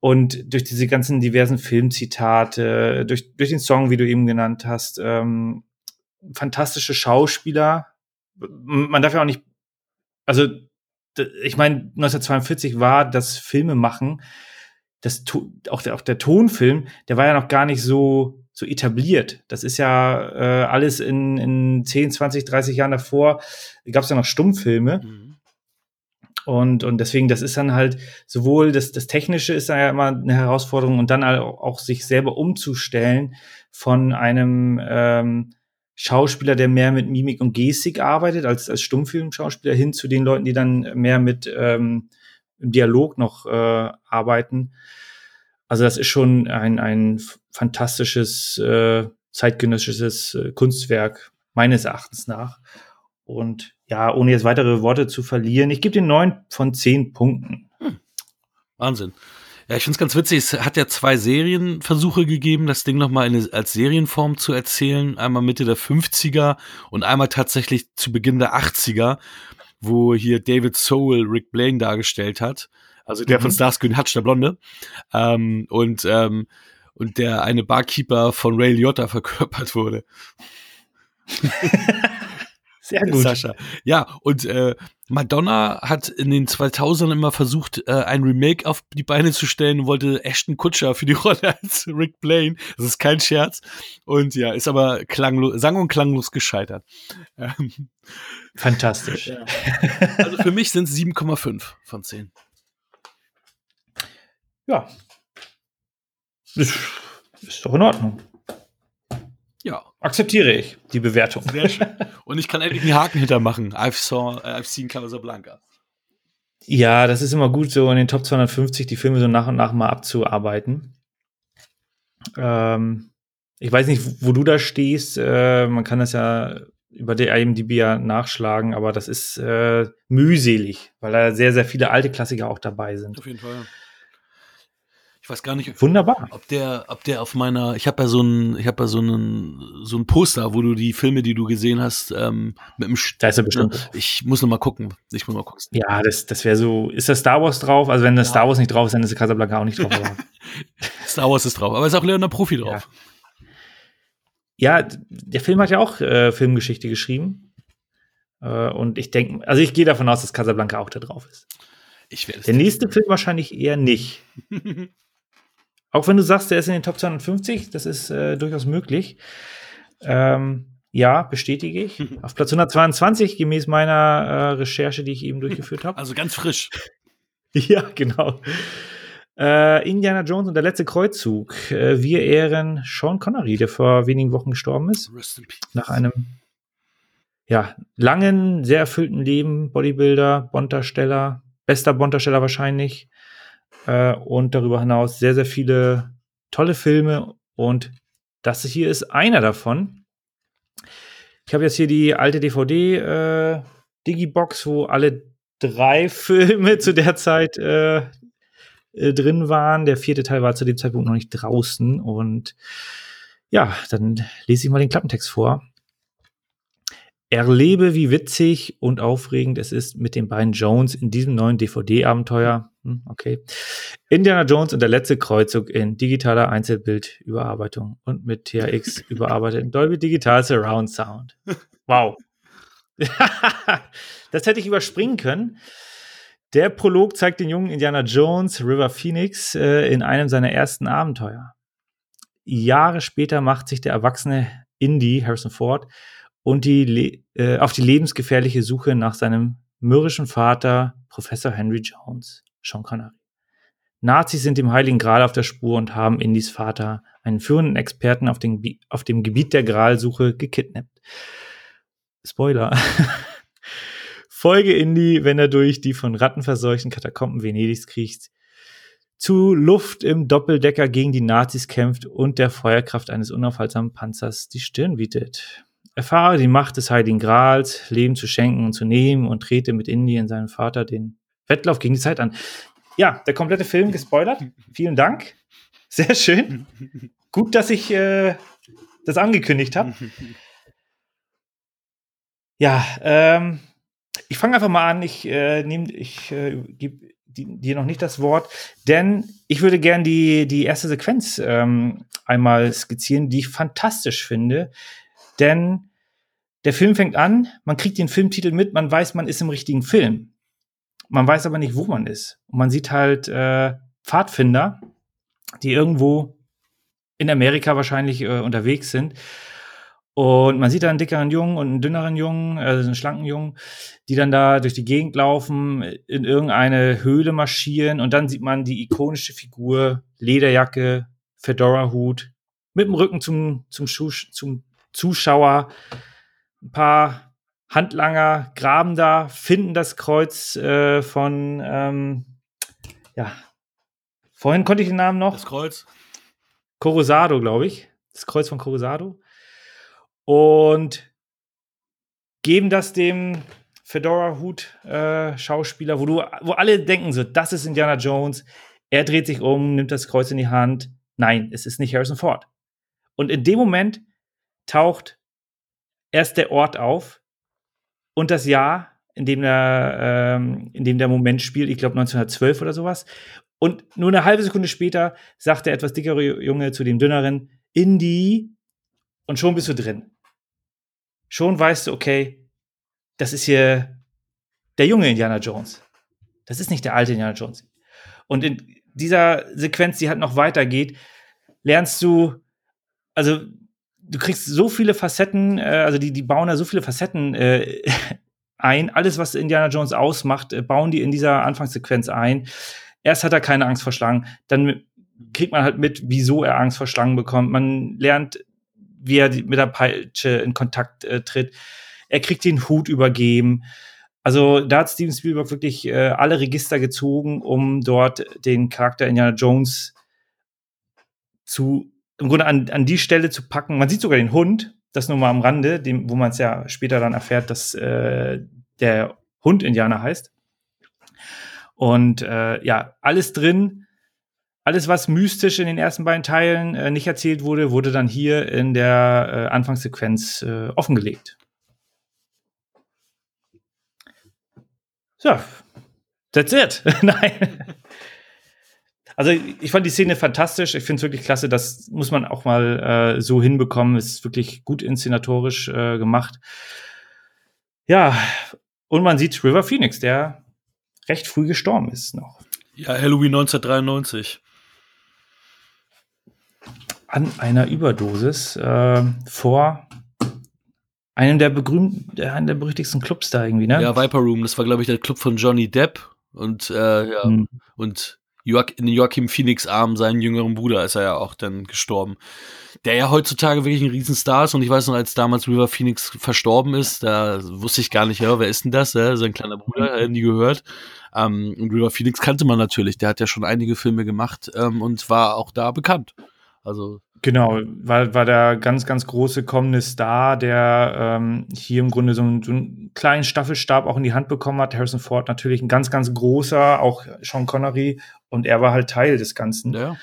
Und durch diese ganzen diversen Filmzitate, durch, durch den Song, wie du eben genannt hast, ähm, fantastische Schauspieler. Man darf ja auch nicht, also ich meine, 1942 war das Filmemachen, das auch der, auch der Tonfilm, der war ja noch gar nicht so so etabliert. Das ist ja äh, alles in, in 10, 20, 30 Jahren davor, gab es ja noch Stummfilme. Mhm. Und, und deswegen, das ist dann halt sowohl das, das Technische ist ja immer eine Herausforderung und dann auch, auch sich selber umzustellen von einem ähm, Schauspieler, der mehr mit Mimik und Gestik arbeitet, als, als Stummfilmschauspieler, hin zu den Leuten, die dann mehr mit ähm, im Dialog noch äh, arbeiten. Also das ist schon ein, ein fantastisches äh, zeitgenössisches äh, Kunstwerk meines Erachtens nach. Und ja, ohne jetzt weitere Worte zu verlieren, ich gebe den neun von zehn Punkten. Hm. Wahnsinn. Ja, ich finde es ganz witzig. Es hat ja zwei Serienversuche gegeben, das Ding nochmal als Serienform zu erzählen. Einmal Mitte der 50er und einmal tatsächlich zu Beginn der 80er, wo hier David Soul Rick Blaine dargestellt hat. Also der mhm. von Starscreen Hutch, der Blonde. Ähm, und, ähm, und der eine Barkeeper von Ray Liotta verkörpert wurde. *laughs* Sehr gut. Sascha. Ja, und äh, Madonna hat in den 2000ern immer versucht, äh, ein Remake auf die Beine zu stellen und wollte Ashton Kutscher für die *laughs* Rolle als Rick Blaine. Das ist kein Scherz. Und ja, ist aber klanglos, sang- und klanglos gescheitert. Ähm, Fantastisch. ja. Also für mich sind es 7,5 von 10. Ja. Ist, ist doch in Ordnung. Ja, Akzeptiere ich die Bewertung. sehr schön. Und ich kann endlich einen Haken hintermachen. I've, saw, äh, I've seen Casablanca. Ja, das ist immer gut, so in den Top 250 die Filme so nach und nach mal abzuarbeiten. Ähm, ich weiß nicht, wo du da stehst. Äh, man kann das ja über die IMDb ja nachschlagen, aber das ist äh, mühselig, weil da sehr, sehr viele alte Klassiker auch dabei sind. Auf jeden Fall. Ich weiß gar nicht, Wunderbar. ob der, ob der auf meiner, ich habe ja so ein, ich habe ja so einen, so ein Poster, wo du die Filme, die du gesehen hast, ähm, mit dem, Da ist er bestimmt. ich muss noch mal gucken. Ich muss mal gucken. Ja, das, das wäre so. Ist da Star Wars drauf? Also, wenn das Ja. Star Wars nicht drauf ist, dann ist Casablanca auch nicht drauf. *laughs* Star Wars ist drauf, aber ist auch Leonard Profi drauf. ja, d- der Film hat ja auch äh, Filmgeschichte geschrieben. Äh, und ich denke, also ich gehe davon aus, dass Casablanca auch da drauf ist. Ich werde. Der nächste Film wahrscheinlich eher nicht. *laughs* Auch wenn du sagst, der ist in den Top 250, das ist äh, durchaus möglich. Ähm, ja, bestätige ich. Auf Platz 122, gemäß meiner äh, Recherche, die ich eben durchgeführt habe. Also ganz frisch. *laughs* Ja, genau. Äh, Indiana Jones und der letzte Kreuzzug. Äh, wir ehren Sean Connery, der vor wenigen Wochen gestorben ist. Nach einem ja, langen, sehr erfüllten Leben. Bodybuilder, Bonddarsteller, bester Bonddarsteller wahrscheinlich. Äh, und darüber hinaus sehr, sehr viele tolle Filme. Und das hier ist einer davon. Ich habe jetzt hier die alte DVD äh, Digibox, wo alle drei *laughs* Filme zu der Zeit äh, äh, drin waren. Der vierte Teil war zu dem Zeitpunkt noch nicht draußen. Und ja, dann lese ich mal den Klappentext vor. Erlebe, wie witzig und aufregend es ist mit den beiden Jones in diesem neuen DVD-Abenteuer. Hm, Okay. Indiana Jones und der letzte Kreuzzug in digitaler Einzelbildüberarbeitung und mit THX *laughs* überarbeiteten Dolby Digital Surround Sound. Wow. *laughs* das hätte ich überspringen können. Der Prolog zeigt den jungen Indiana Jones, River Phoenix, äh, in einem seiner ersten Abenteuer. Jahre später macht sich der erwachsene Indy, Harrison Ford, und die äh, auf die lebensgefährliche Suche nach seinem mürrischen Vater, Professor Henry Jones, Sean Connery. Nazis sind dem Heiligen Gral auf der Spur und haben Indys Vater, einen führenden Experten auf, den, auf dem Gebiet der Gralsuche, gekidnappt. Spoiler. *laughs* Folge Indy, wenn er durch die von Ratten verseuchten Katakomben Venedigs kriecht, zu Luft im Doppeldecker gegen die Nazis kämpft und der Feuerkraft eines unaufhaltsamen Panzers die Stirn bietet. Erfahre die Macht des Heiligen Grals, Leben zu schenken und zu nehmen und trete mit Indy und seinem Vater den Wettlauf gegen die Zeit an. Ja, der komplette Film gespoilert. Vielen Dank. Sehr schön. Gut, dass ich äh, das angekündigt habe. Ja, ähm, ich fange einfach mal an. Ich äh, nehme, ich äh, gebe dir noch nicht das Wort, denn ich würde gern die, die erste Sequenz ähm, einmal skizzieren, die ich fantastisch finde. Denn der Film fängt an, man kriegt den Filmtitel mit, man weiß, man ist im richtigen Film. Man weiß aber nicht, wo man ist. Und man sieht halt äh, Pfadfinder, die irgendwo in Amerika wahrscheinlich äh, unterwegs sind. Und man sieht da einen dickeren Jungen und einen dünneren Jungen, also einen schlanken Jungen, die dann da durch die Gegend laufen, in irgendeine Höhle marschieren und dann sieht man die ikonische Figur, Lederjacke, Fedora-Hut, mit dem Rücken zum, zum, Schuh, zum Zuschauer, ein paar Handlanger graben da, finden das Kreuz äh, von, ähm, ja, vorhin konnte ich den Namen noch. Das Kreuz. Corosado, glaube ich. Das Kreuz von Corosado. Und geben das dem Fedora-Hut-Schauspieler, wo, du, wo alle denken so, das ist Indiana Jones. Er dreht sich um, nimmt das Kreuz in die Hand. Nein, es ist nicht Harrison Ford. Und in dem Moment taucht erst der Ort auf und das Jahr, in dem der, ähm, in dem der Moment spielt, ich glaube 1912 oder sowas. Und nur eine halbe Sekunde später sagt der etwas dickere Junge zu dem dünneren, Indy, und schon bist du drin. Schon weißt du, okay, das ist hier der junge Indiana Jones. Das ist nicht der alte Indiana Jones. Und in dieser Sequenz, die halt noch weitergeht, lernst du, also du kriegst so viele Facetten, äh, also die, die bauen da so viele Facetten äh, *laughs* ein. Alles, was Indiana Jones ausmacht, äh, bauen die in dieser Anfangssequenz ein. Erst hat er keine Angst vor Schlangen, dann kriegt man halt mit, wieso er Angst vor Schlangen bekommt. Man lernt, wie er mit der Peitsche in Kontakt äh, tritt. Er kriegt den Hut übergeben. Also da hat Steven Spielberg wirklich äh, alle Register gezogen, um dort den Charakter Indiana Jones zu im Grunde an, an die Stelle zu packen. Man sieht sogar den Hund, das nur mal am Rande, dem, wo man es ja später dann erfährt, dass äh, der Hund Indianer heißt. Und äh, ja, alles drin. Alles, was mystisch in den ersten beiden Teilen äh, nicht erzählt wurde, wurde dann hier in der äh, Anfangssequenz äh, offengelegt. So, that's it. *laughs* Nein. Also ich fand die Szene fantastisch. Ich finde es wirklich klasse. Das muss man auch mal äh, so hinbekommen. Es ist wirklich gut inszenatorisch äh, gemacht. Ja, und man sieht River Phoenix, der recht früh gestorben ist noch. Ja, Halloween 1993. An einer Überdosis äh, vor einem der, einem der berüchtigsten Clubs da irgendwie, ne? Ja, Viper Room, das war, glaube ich, der Club von Johnny Depp und, äh, ja, hm. und Joach in Joachim Phoenix Arm, seinen jüngeren Bruder, ist er ja auch dann gestorben. Der ja heutzutage wirklich ein Riesenstar ist und ich weiß noch, als damals River Phoenix verstorben ist, da wusste ich gar nicht, ja, wer ist denn das? Ja, sein kleiner Bruder, mhm. nie gehört. Ähm, und River Phoenix kannte man natürlich, der hat ja schon einige Filme gemacht ähm, und war auch da bekannt. Also Genau, war, war der ganz, ganz große kommende Star, der ähm, hier im Grunde so einen, so einen kleinen Staffelstab auch in die Hand bekommen hat. Harrison Ford natürlich ein ganz, ganz großer, auch Sean Connery. Und er war halt Teil des Ganzen. Ja.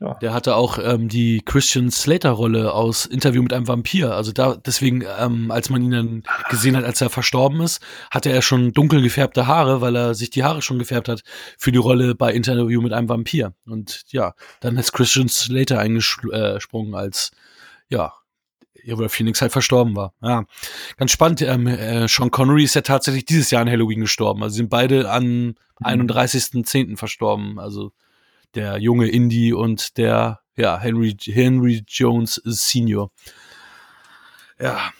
Ja. Der hatte auch ähm, die Christian Slater-Rolle aus Interview mit einem Vampir. Also da, deswegen, ähm, als man ihn dann gesehen hat, als er verstorben ist, hatte er schon dunkel gefärbte Haare, weil er sich die Haare schon gefärbt hat für die Rolle bei Interview mit einem Vampir. Und ja, dann ist Christian Slater eingesprungen als, ja, weil Phoenix halt verstorben war. Ja, ganz spannend. Ähm, äh, Sean Connery ist ja tatsächlich dieses Jahr an Halloween gestorben. Also sind beide an 31.10. verstorben. Also der junge Indy und der, ja, Henry, Henry Jones Senior. Ja,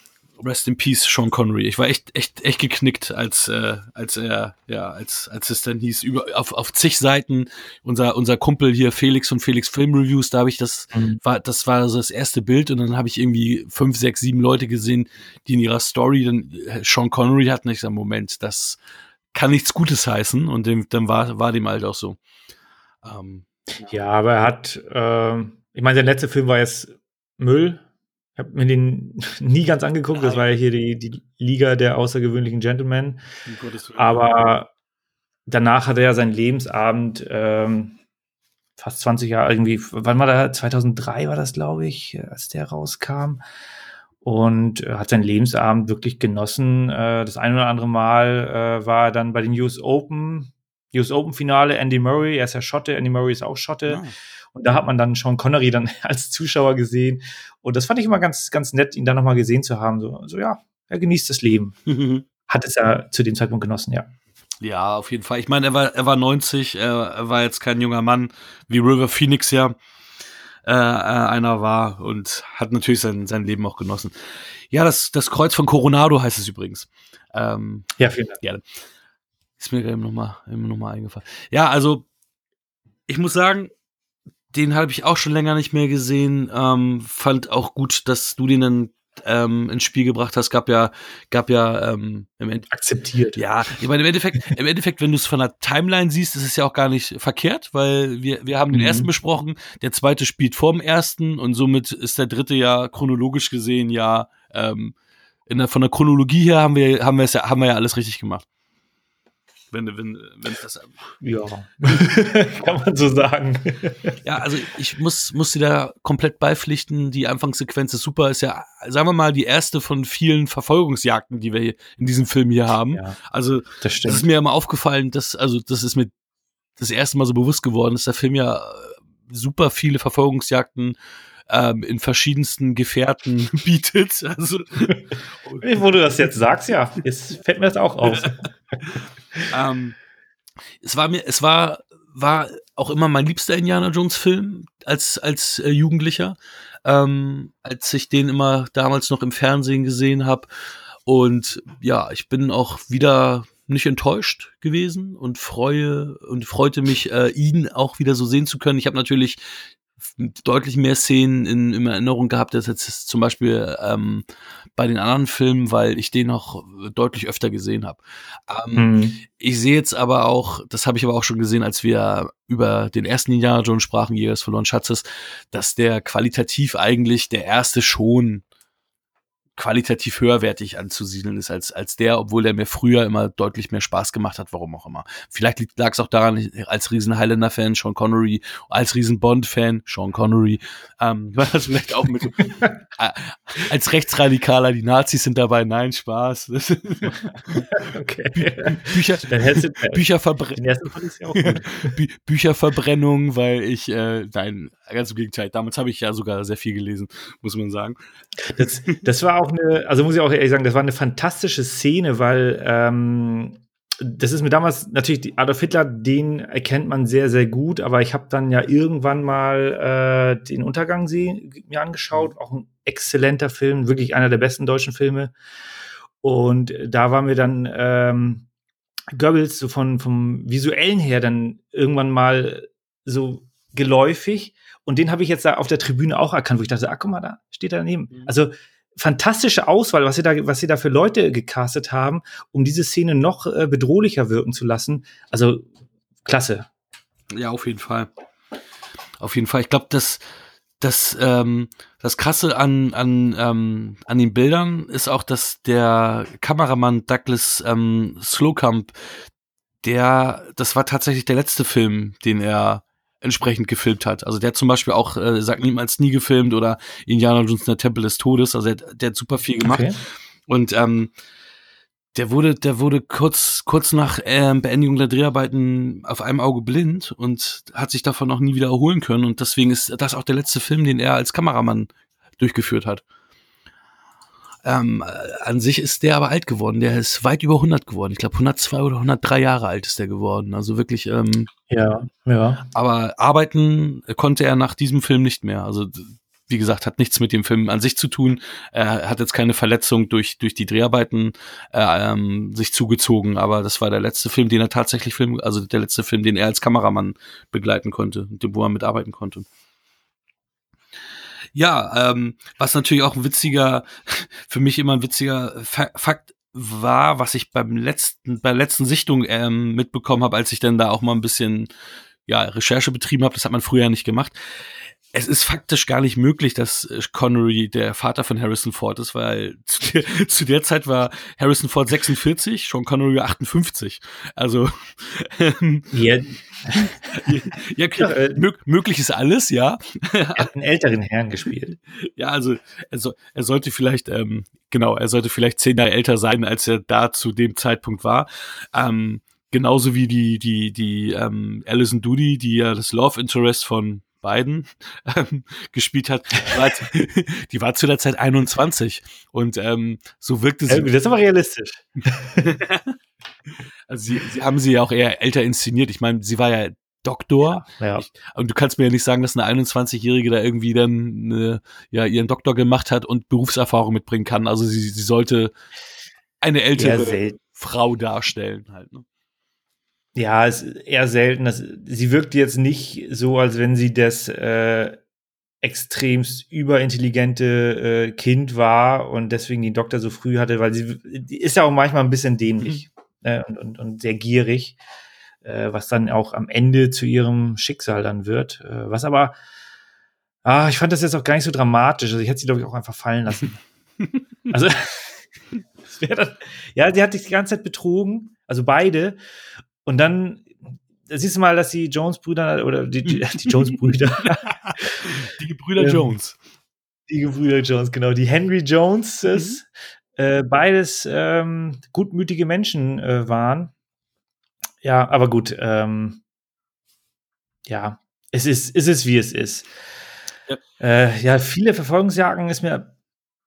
Rest in Peace, Sean Connery. Ich war echt, echt, echt geknickt, als, äh, als er, ja, als, als es dann hieß, über, auf, auf zig Seiten, unser, unser Kumpel hier, Felix von Felix Film Reviews, da habe ich das, mhm. war, das war so das erste Bild und dann habe ich irgendwie fünf, sechs, sieben Leute gesehen, die in ihrer Story dann äh, Sean Connery hatten. Ich sage, Moment, das kann nichts Gutes heißen und dem, dann war, war dem halt auch so. Ähm, ja, aber er hat, äh, ich meine, sein letzter Film war jetzt Müll. Ich habe mir den *laughs* nie ganz angeguckt. Nein. Das war ja hier die, die Liga der außergewöhnlichen Gentlemen. Aber danach hat er ja seinen Lebensabend ähm, fast 20 Jahre irgendwie, wann war der? 2003 war das, glaube ich, als der rauskam. Und äh, hat seinen Lebensabend wirklich genossen. Äh, das ein oder andere Mal äh, war er dann bei den US Open US Open Finale, Andy Murray, er ist ja Schotte, Andy Murray ist auch Schotte. Ja. Und da hat man dann Sean Connery dann *laughs* als Zuschauer gesehen. Und das fand ich immer ganz, ganz nett, ihn dann nochmal gesehen zu haben. So, so ja, er genießt das Leben. *laughs* hat es ja zu dem Zeitpunkt genossen, ja. Ja, auf jeden Fall. Ich meine, er war, er war 90, er, er war jetzt kein junger Mann, wie River Phoenix ja äh, äh, einer war und hat natürlich sein, sein Leben auch genossen. Ja, das, das Kreuz von Coronado heißt es übrigens. Ähm, ja, vielen Dank. Ja. Ist mir gerade nochmal noch mal eingefallen. Ja, also ich muss sagen, den habe ich auch schon länger nicht mehr gesehen. Ähm, fand auch gut, dass du den dann ähm, ins Spiel gebracht hast. Gab ja, gab ja ähm, im Endeffekt akzeptiert. Ja, ich meine im Endeffekt, im Endeffekt, wenn du es von der Timeline siehst, ist es ja auch gar nicht verkehrt, weil wir wir haben den mhm. ersten besprochen, der zweite spielt vor dem ersten und somit ist der dritte ja chronologisch gesehen ja ähm, in der, von der Chronologie her haben wir haben wir es ja haben wir ja alles richtig gemacht. Wenn, wenn, wenn das. Ja, *laughs* kann man so sagen. ja, also ich muss, muss dir da komplett beipflichten. Die Anfangssequenz ist super. Ist ja, sagen wir mal, die erste von vielen Verfolgungsjagden, die wir in diesem Film hier haben. Ja, also, das, stimmt. das ist mir immer aufgefallen, dass, also, das ist mir das erste Mal so bewusst geworden, dass der Film ja super viele Verfolgungsjagden ähm, in verschiedensten Gefährten *laughs* bietet. Also, Wo du das jetzt sagst, ja, jetzt fällt mir das auch auf. *laughs* ähm, es war mir, es war, war auch immer mein liebster Indiana Jones Film als, als äh, Jugendlicher, ähm, als ich den immer damals noch im Fernsehen gesehen habe. Und ja, ich bin auch wieder nicht enttäuscht gewesen und freue und freute mich, äh, ihn auch wieder so sehen zu können. Ich habe natürlich deutlich mehr Szenen in, in Erinnerung gehabt als jetzt zum Beispiel ähm, bei den anderen Filmen, weil ich den noch deutlich öfter gesehen habe. Ähm, mhm. Ich sehe jetzt aber auch, das habe ich aber auch schon gesehen, als wir über den ersten Indiana Jones sprachen, Jägers verloren Schatzes, dass der qualitativ eigentlich der erste schon qualitativ höherwertig anzusiedeln ist als, als der, obwohl der mir früher immer deutlich mehr Spaß gemacht hat, warum auch immer. Vielleicht lag es auch daran, als riesen Highlander-Fan Sean Connery, als riesen Bond-Fan Sean Connery, ähm, *laughs* war das vielleicht auch mit, äh, als Rechtsradikaler, die Nazis sind dabei, nein, Spaß. *laughs* okay. Bü Bücher, Bücherverbre *laughs* Bü Bücherverbrennung, weil ich, äh, nein, ganz im Gegenteil, damals habe ich ja sogar sehr viel gelesen, muss man sagen. Das, das war auch eine, also muss ich auch ehrlich sagen, das war eine fantastische Szene, weil ähm, das ist mir damals natürlich Adolf Hitler, den erkennt man sehr, sehr gut, aber ich habe dann ja irgendwann mal äh, den Untergang see, mir angeschaut, auch ein exzellenter Film, wirklich einer der besten deutschen Filme. Und da war mir dann ähm, Goebbels so von vom visuellen her dann irgendwann mal so geläufig und den habe ich jetzt da auf der Tribüne auch erkannt, wo ich dachte, ah, guck mal, da steht er daneben. Mhm. Also fantastische Auswahl, was sie da, was sie da für Leute gecastet haben, um diese Szene noch äh, bedrohlicher wirken zu lassen. Also klasse. Ja, auf jeden Fall. Auf jeden Fall. Ich glaube, das, das, ähm, das Krasse an, an, ähm, an den Bildern ist auch, dass der Kameramann Douglas ähm, Slowcamp, der, das war tatsächlich der letzte Film, den er entsprechend gefilmt hat. Also der hat zum Beispiel auch, äh, sagt niemals nie gefilmt oder Indiana Jones in der Tempel des Todes. Also der, der hat super viel gemacht. Okay. Und ähm, der wurde, der wurde kurz, kurz nach äh, Beendigung der Dreharbeiten auf einem Auge blind und hat sich davon noch nie wieder erholen können. Und deswegen ist das auch der letzte Film, den er als Kameramann durchgeführt hat. Ähm, an sich ist der aber alt geworden. Der ist weit über 100 geworden. Ich glaube 102 oder 103 Jahre alt ist der geworden. Also wirklich. Ähm, ja, ja. Aber arbeiten konnte er nach diesem Film nicht mehr. Also wie gesagt, hat nichts mit dem Film an sich zu tun. Er hat jetzt keine Verletzung durch, durch die Dreharbeiten äh, ähm, sich zugezogen, aber das war der letzte Film, den er tatsächlich film, also der letzte Film, den er als Kameramann begleiten konnte, wo er mitarbeiten konnte. Ja, ähm, was natürlich auch ein witziger, *laughs* für mich immer ein witziger Fakt war, was ich beim letzten, bei der letzten Sichtung ähm, mitbekommen habe, als ich dann da auch mal ein bisschen ja, Recherche betrieben habe, das hat man früher nicht gemacht es ist faktisch gar nicht möglich, dass äh, Connery der Vater von Harrison Ford ist, weil zu der, *laughs* zu der Zeit war Harrison Ford 46, Sean Connery 58. Also ähm, *laughs* ja. ja, klar, äh, möglich ist alles, ja. Er hat einen älteren Herrn gespielt. Ja, also er, so, er sollte vielleicht, ähm, genau, er sollte vielleicht zehn Jahre älter sein, als er da zu dem Zeitpunkt war. Ähm, genauso wie die die die ähm, Alison Doody, die ja das Love Interest von Biden *laughs* ähm, gespielt hat, war, *laughs* die war zu der Zeit 21 und ähm, so wirkte sie. Das ist aber realistisch. *laughs* also sie, sie haben sie ja auch eher älter inszeniert. Ich meine, sie war ja Doktor. Ja, ja. Ich, und du kannst mir ja nicht sagen, dass eine 21-Jährige da irgendwie dann äh, ja ihren Doktor gemacht hat und Berufserfahrung mitbringen kann. Also sie, sie sollte eine ältere Frau darstellen halt. Ne? Ja, es ist eher selten. Dass, sie wirkt jetzt nicht so, als wenn sie das äh, extremst überintelligente äh, Kind war und deswegen den Doktor so früh hatte, weil sie ist ja auch manchmal ein bisschen dämlich mhm. äh, und, und, und sehr gierig, äh, was dann auch am Ende zu ihrem Schicksal dann wird. Äh, was aber, ah, ich fand das jetzt auch gar nicht so dramatisch. Also ich hätte sie, glaube ich, auch einfach fallen lassen. *laughs* also, *laughs* dann, ja, sie hat sich die ganze Zeit betrogen, also beide. Und dann siehst du mal, dass die Jones-Brüder oder die, die *laughs* Jones-Brüder. *laughs* die Gebrüder ähm, Jones. Die Gebrüder Jones, genau. Die Henry Joneses, mhm. äh, beides ähm, gutmütige Menschen äh, waren. Ja, aber gut. Ähm, ja, es ist, es ist, wie es ist. Ja. Äh, ja, viele Verfolgungsjagden ist mir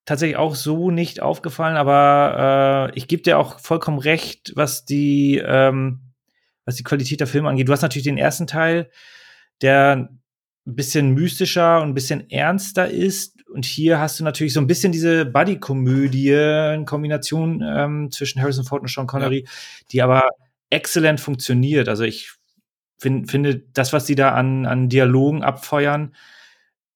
tatsächlich auch so nicht aufgefallen, aber äh, ich gebe dir auch vollkommen recht, was die, ähm, was die Qualität der Filme angeht. Du hast natürlich den ersten Teil, der ein bisschen mystischer und ein bisschen ernster ist. Und hier hast du natürlich so ein bisschen diese Buddy-Komödie in Kombination ähm, zwischen Harrison Ford und Sean Connery, ja. die aber exzellent funktioniert. Also ich find, finde das, was die da an, an Dialogen abfeuern,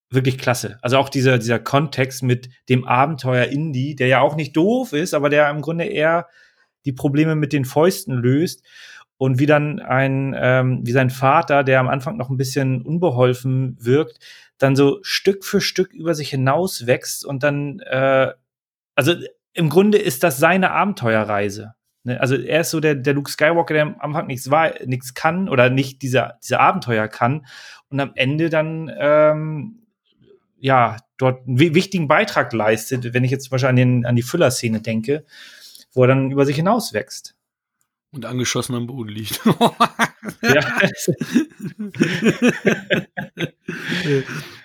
wirklich klasse. Also auch dieser, dieser Kontext mit dem Abenteuer Indie, der ja auch nicht doof ist, aber der im Grunde eher die Probleme mit den Fäusten löst und wie dann ein, ähm, wie sein Vater, der am Anfang noch ein bisschen unbeholfen wirkt, dann so Stück für Stück über sich hinaus wächst und dann, äh, also im Grunde ist das seine Abenteuerreise. Ne? Also er ist so der, der Luke Skywalker, der am Anfang nichts war, nichts kann oder nicht diese, diese Abenteuer kann und am Ende dann ähm, ja dort einen wichtigen Beitrag leistet, wenn ich jetzt zum Beispiel an, den, an die Füller-Szene denke, wo er dann über sich hinaus wächst. Und angeschossen am Boden liegt. *laughs* ja. *laughs*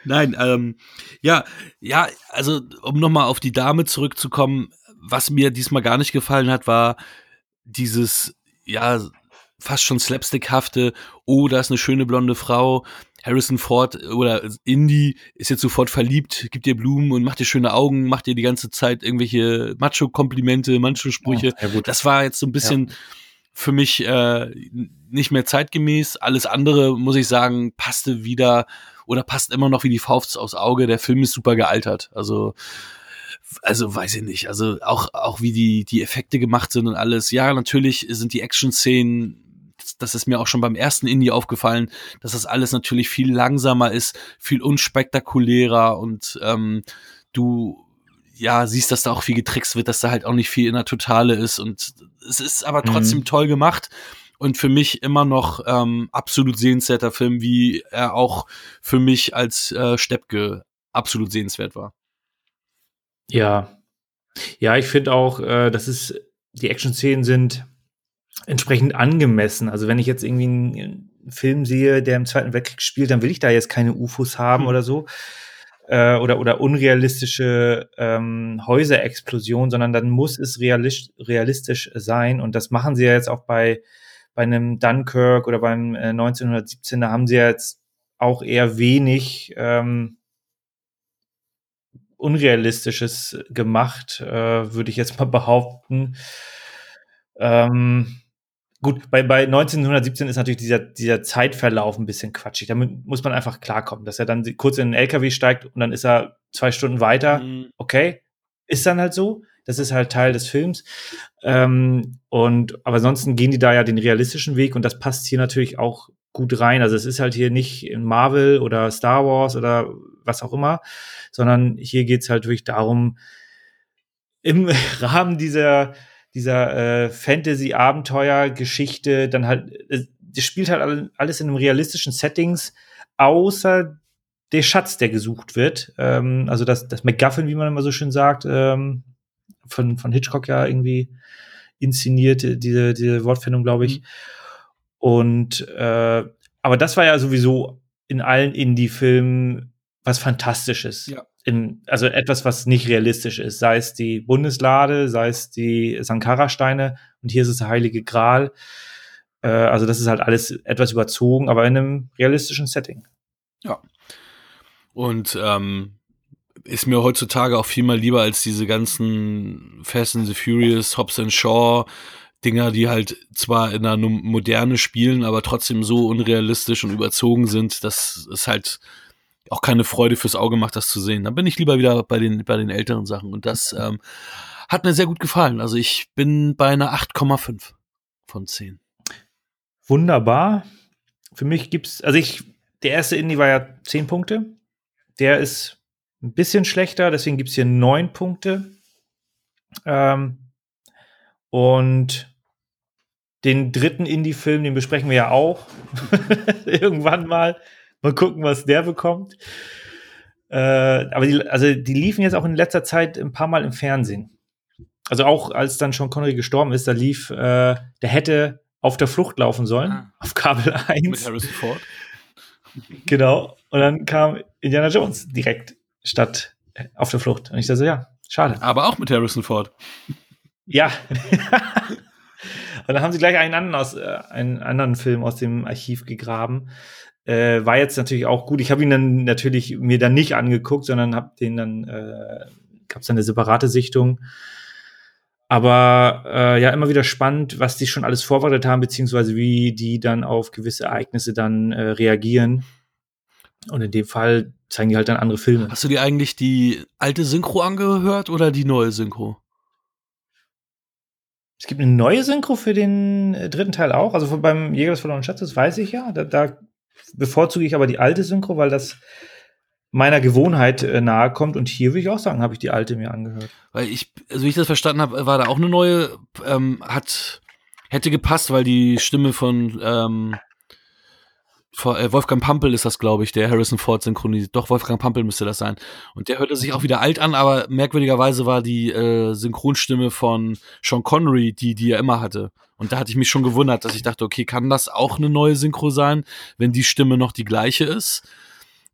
Nein, ähm, ja, ja, also um nochmal auf die Dame zurückzukommen, was mir diesmal gar nicht gefallen hat, war dieses, ja, fast schon slapstickhafte, oh, da ist eine schöne blonde Frau, Harrison Ford oder Indy ist jetzt sofort verliebt, gibt dir Blumen und macht dir schöne Augen, macht dir die ganze Zeit irgendwelche Macho-Komplimente, Macho-Sprüche. Ja, das war jetzt so ein bisschen ja für mich äh, nicht mehr zeitgemäß. Alles andere, muss ich sagen, passte wieder oder passt immer noch wie die Faust aufs Auge. Der Film ist super gealtert. Also, also weiß ich nicht. Also auch, auch wie die, die Effekte gemacht sind und alles. Ja, natürlich sind die Action-Szenen das ist mir auch schon beim ersten Indie aufgefallen, dass das alles natürlich viel langsamer ist, viel unspektakulärer und ähm, du ja, siehst, dass da auch viel getrickst wird, dass da halt auch nicht viel in der Totale ist und es ist aber trotzdem mhm. toll gemacht und für mich immer noch ähm, absolut sehenswerter Film, wie er auch für mich als äh, Steppke absolut sehenswert war. Ja, ja, ich finde auch, äh, dass es die Action-Szenen sind entsprechend angemessen. Also wenn ich jetzt irgendwie einen Film sehe, der im Zweiten Weltkrieg spielt, dann will ich da jetzt keine UFOs haben mhm. oder so äh, oder, oder unrealistische ähm, Häuserexplosion, sondern dann muss es realistisch, realistisch sein. Und das machen sie ja jetzt auch bei, bei einem Dunkirk oder beim äh, 1917. Da haben sie ja jetzt auch eher wenig ähm, Unrealistisches gemacht, äh, würde ich jetzt mal *laughs* behaupten. Ähm, Gut, bei, bei 1917 ist natürlich dieser, dieser Zeitverlauf ein bisschen quatschig. Damit muss man einfach klarkommen, dass er dann kurz in den LKW steigt und dann ist er zwei Stunden weiter. Mhm. Okay, ist dann halt so. Das ist halt Teil des Films. Ähm, und aber ansonsten gehen die da ja den realistischen Weg und das passt hier natürlich auch gut rein. Also es ist halt hier nicht in Marvel oder Star Wars oder was auch immer, sondern hier geht's halt wirklich darum, im *laughs* Rahmen dieser dieser äh, Fantasy-Abenteuer-Geschichte dann halt, äh, das spielt halt alles in einem realistischen Settings, außer der Schatz, der gesucht wird. Ähm, also das, das MacGuffin, wie man immer so schön sagt, ähm, von, von Hitchcock ja irgendwie inszeniert, diese, diese Wortfindung, glaube ich. Mhm. Und äh, aber das war ja sowieso in allen Indie-Filmen was Fantastisches. Ja in, also etwas, was nicht realistisch ist, sei es die Bundeslade, sei es die Sankara-Steine und hier ist es der Heilige Gral. Äh, also das ist halt alles etwas überzogen, aber in einem realistischen Setting. Ja. Und ähm, ist mir heutzutage auch viel mal lieber als diese ganzen Fast and the Furious, Hobbs and Shaw, Dinger, die halt zwar in einer Moderne spielen, aber trotzdem so unrealistisch und überzogen sind, dass es halt auch keine Freude fürs Auge macht, das zu sehen. Dann bin ich lieber wieder bei den, bei den älteren Sachen. Und das ähm, hat mir sehr gut gefallen. Also ich bin bei einer 8,5 von 10. Wunderbar. Für mich gibt's, also ich, der erste Indie war ja 10 Punkte. Der ist ein bisschen schlechter, deswegen gibt's hier 9 Punkte. Ähm, und den dritten Indie-Film, den besprechen wir ja auch *laughs* irgendwann mal. Mal gucken, was der bekommt. Äh, aber die, also die liefen jetzt auch in letzter Zeit ein paar Mal im Fernsehen. Also auch als dann schon Connery gestorben ist, da lief, äh, der hätte auf der Flucht laufen sollen, ah. auf Kabel 1. Mit Harrison Ford. *laughs* Genau. Und dann kam Indiana Jones direkt statt äh, auf der Flucht. Und ich dachte so, ja, schade. Aber auch mit Harrison Ford. Ja. *laughs* Und dann haben sie gleich einen anderen, aus, äh, einen anderen Film aus dem Archiv gegraben. Äh, war jetzt natürlich auch gut. Ich habe ihn dann natürlich mir dann nicht angeguckt, sondern habe den dann, äh, gab es dann eine separate Sichtung. Aber äh, ja, immer wieder spannend, was die schon alles vorbereitet haben, beziehungsweise wie die dann auf gewisse Ereignisse dann äh, reagieren. Und in dem Fall zeigen die halt dann andere Filme. Hast du dir eigentlich die alte Synchro angehört oder die neue Synchro? Es gibt eine neue Synchro für den äh, dritten Teil auch. Also beim Jäger des verlorenen Schatzes weiß ich ja. Da, da bevorzuge ich aber die alte Synchro, weil das meiner Gewohnheit äh, nahe kommt. Und hier würde ich auch sagen, habe ich die alte mir angehört. Weil ich, also wie ich das verstanden habe, war da auch eine neue, ähm, hat, hätte gepasst, weil die Stimme von ähm, äh, Wolfgang Pampel ist das, glaube ich, der Harrison Ford synchronisiert. Doch, Wolfgang Pampel müsste das sein. Und der hörte sich auch wieder alt an, aber merkwürdigerweise war die äh, Synchronstimme von Sean Connery, die, die er immer hatte. Und da hatte ich mich schon gewundert, dass ich dachte, okay, kann das auch eine neue Synchro sein, wenn die Stimme noch die gleiche ist?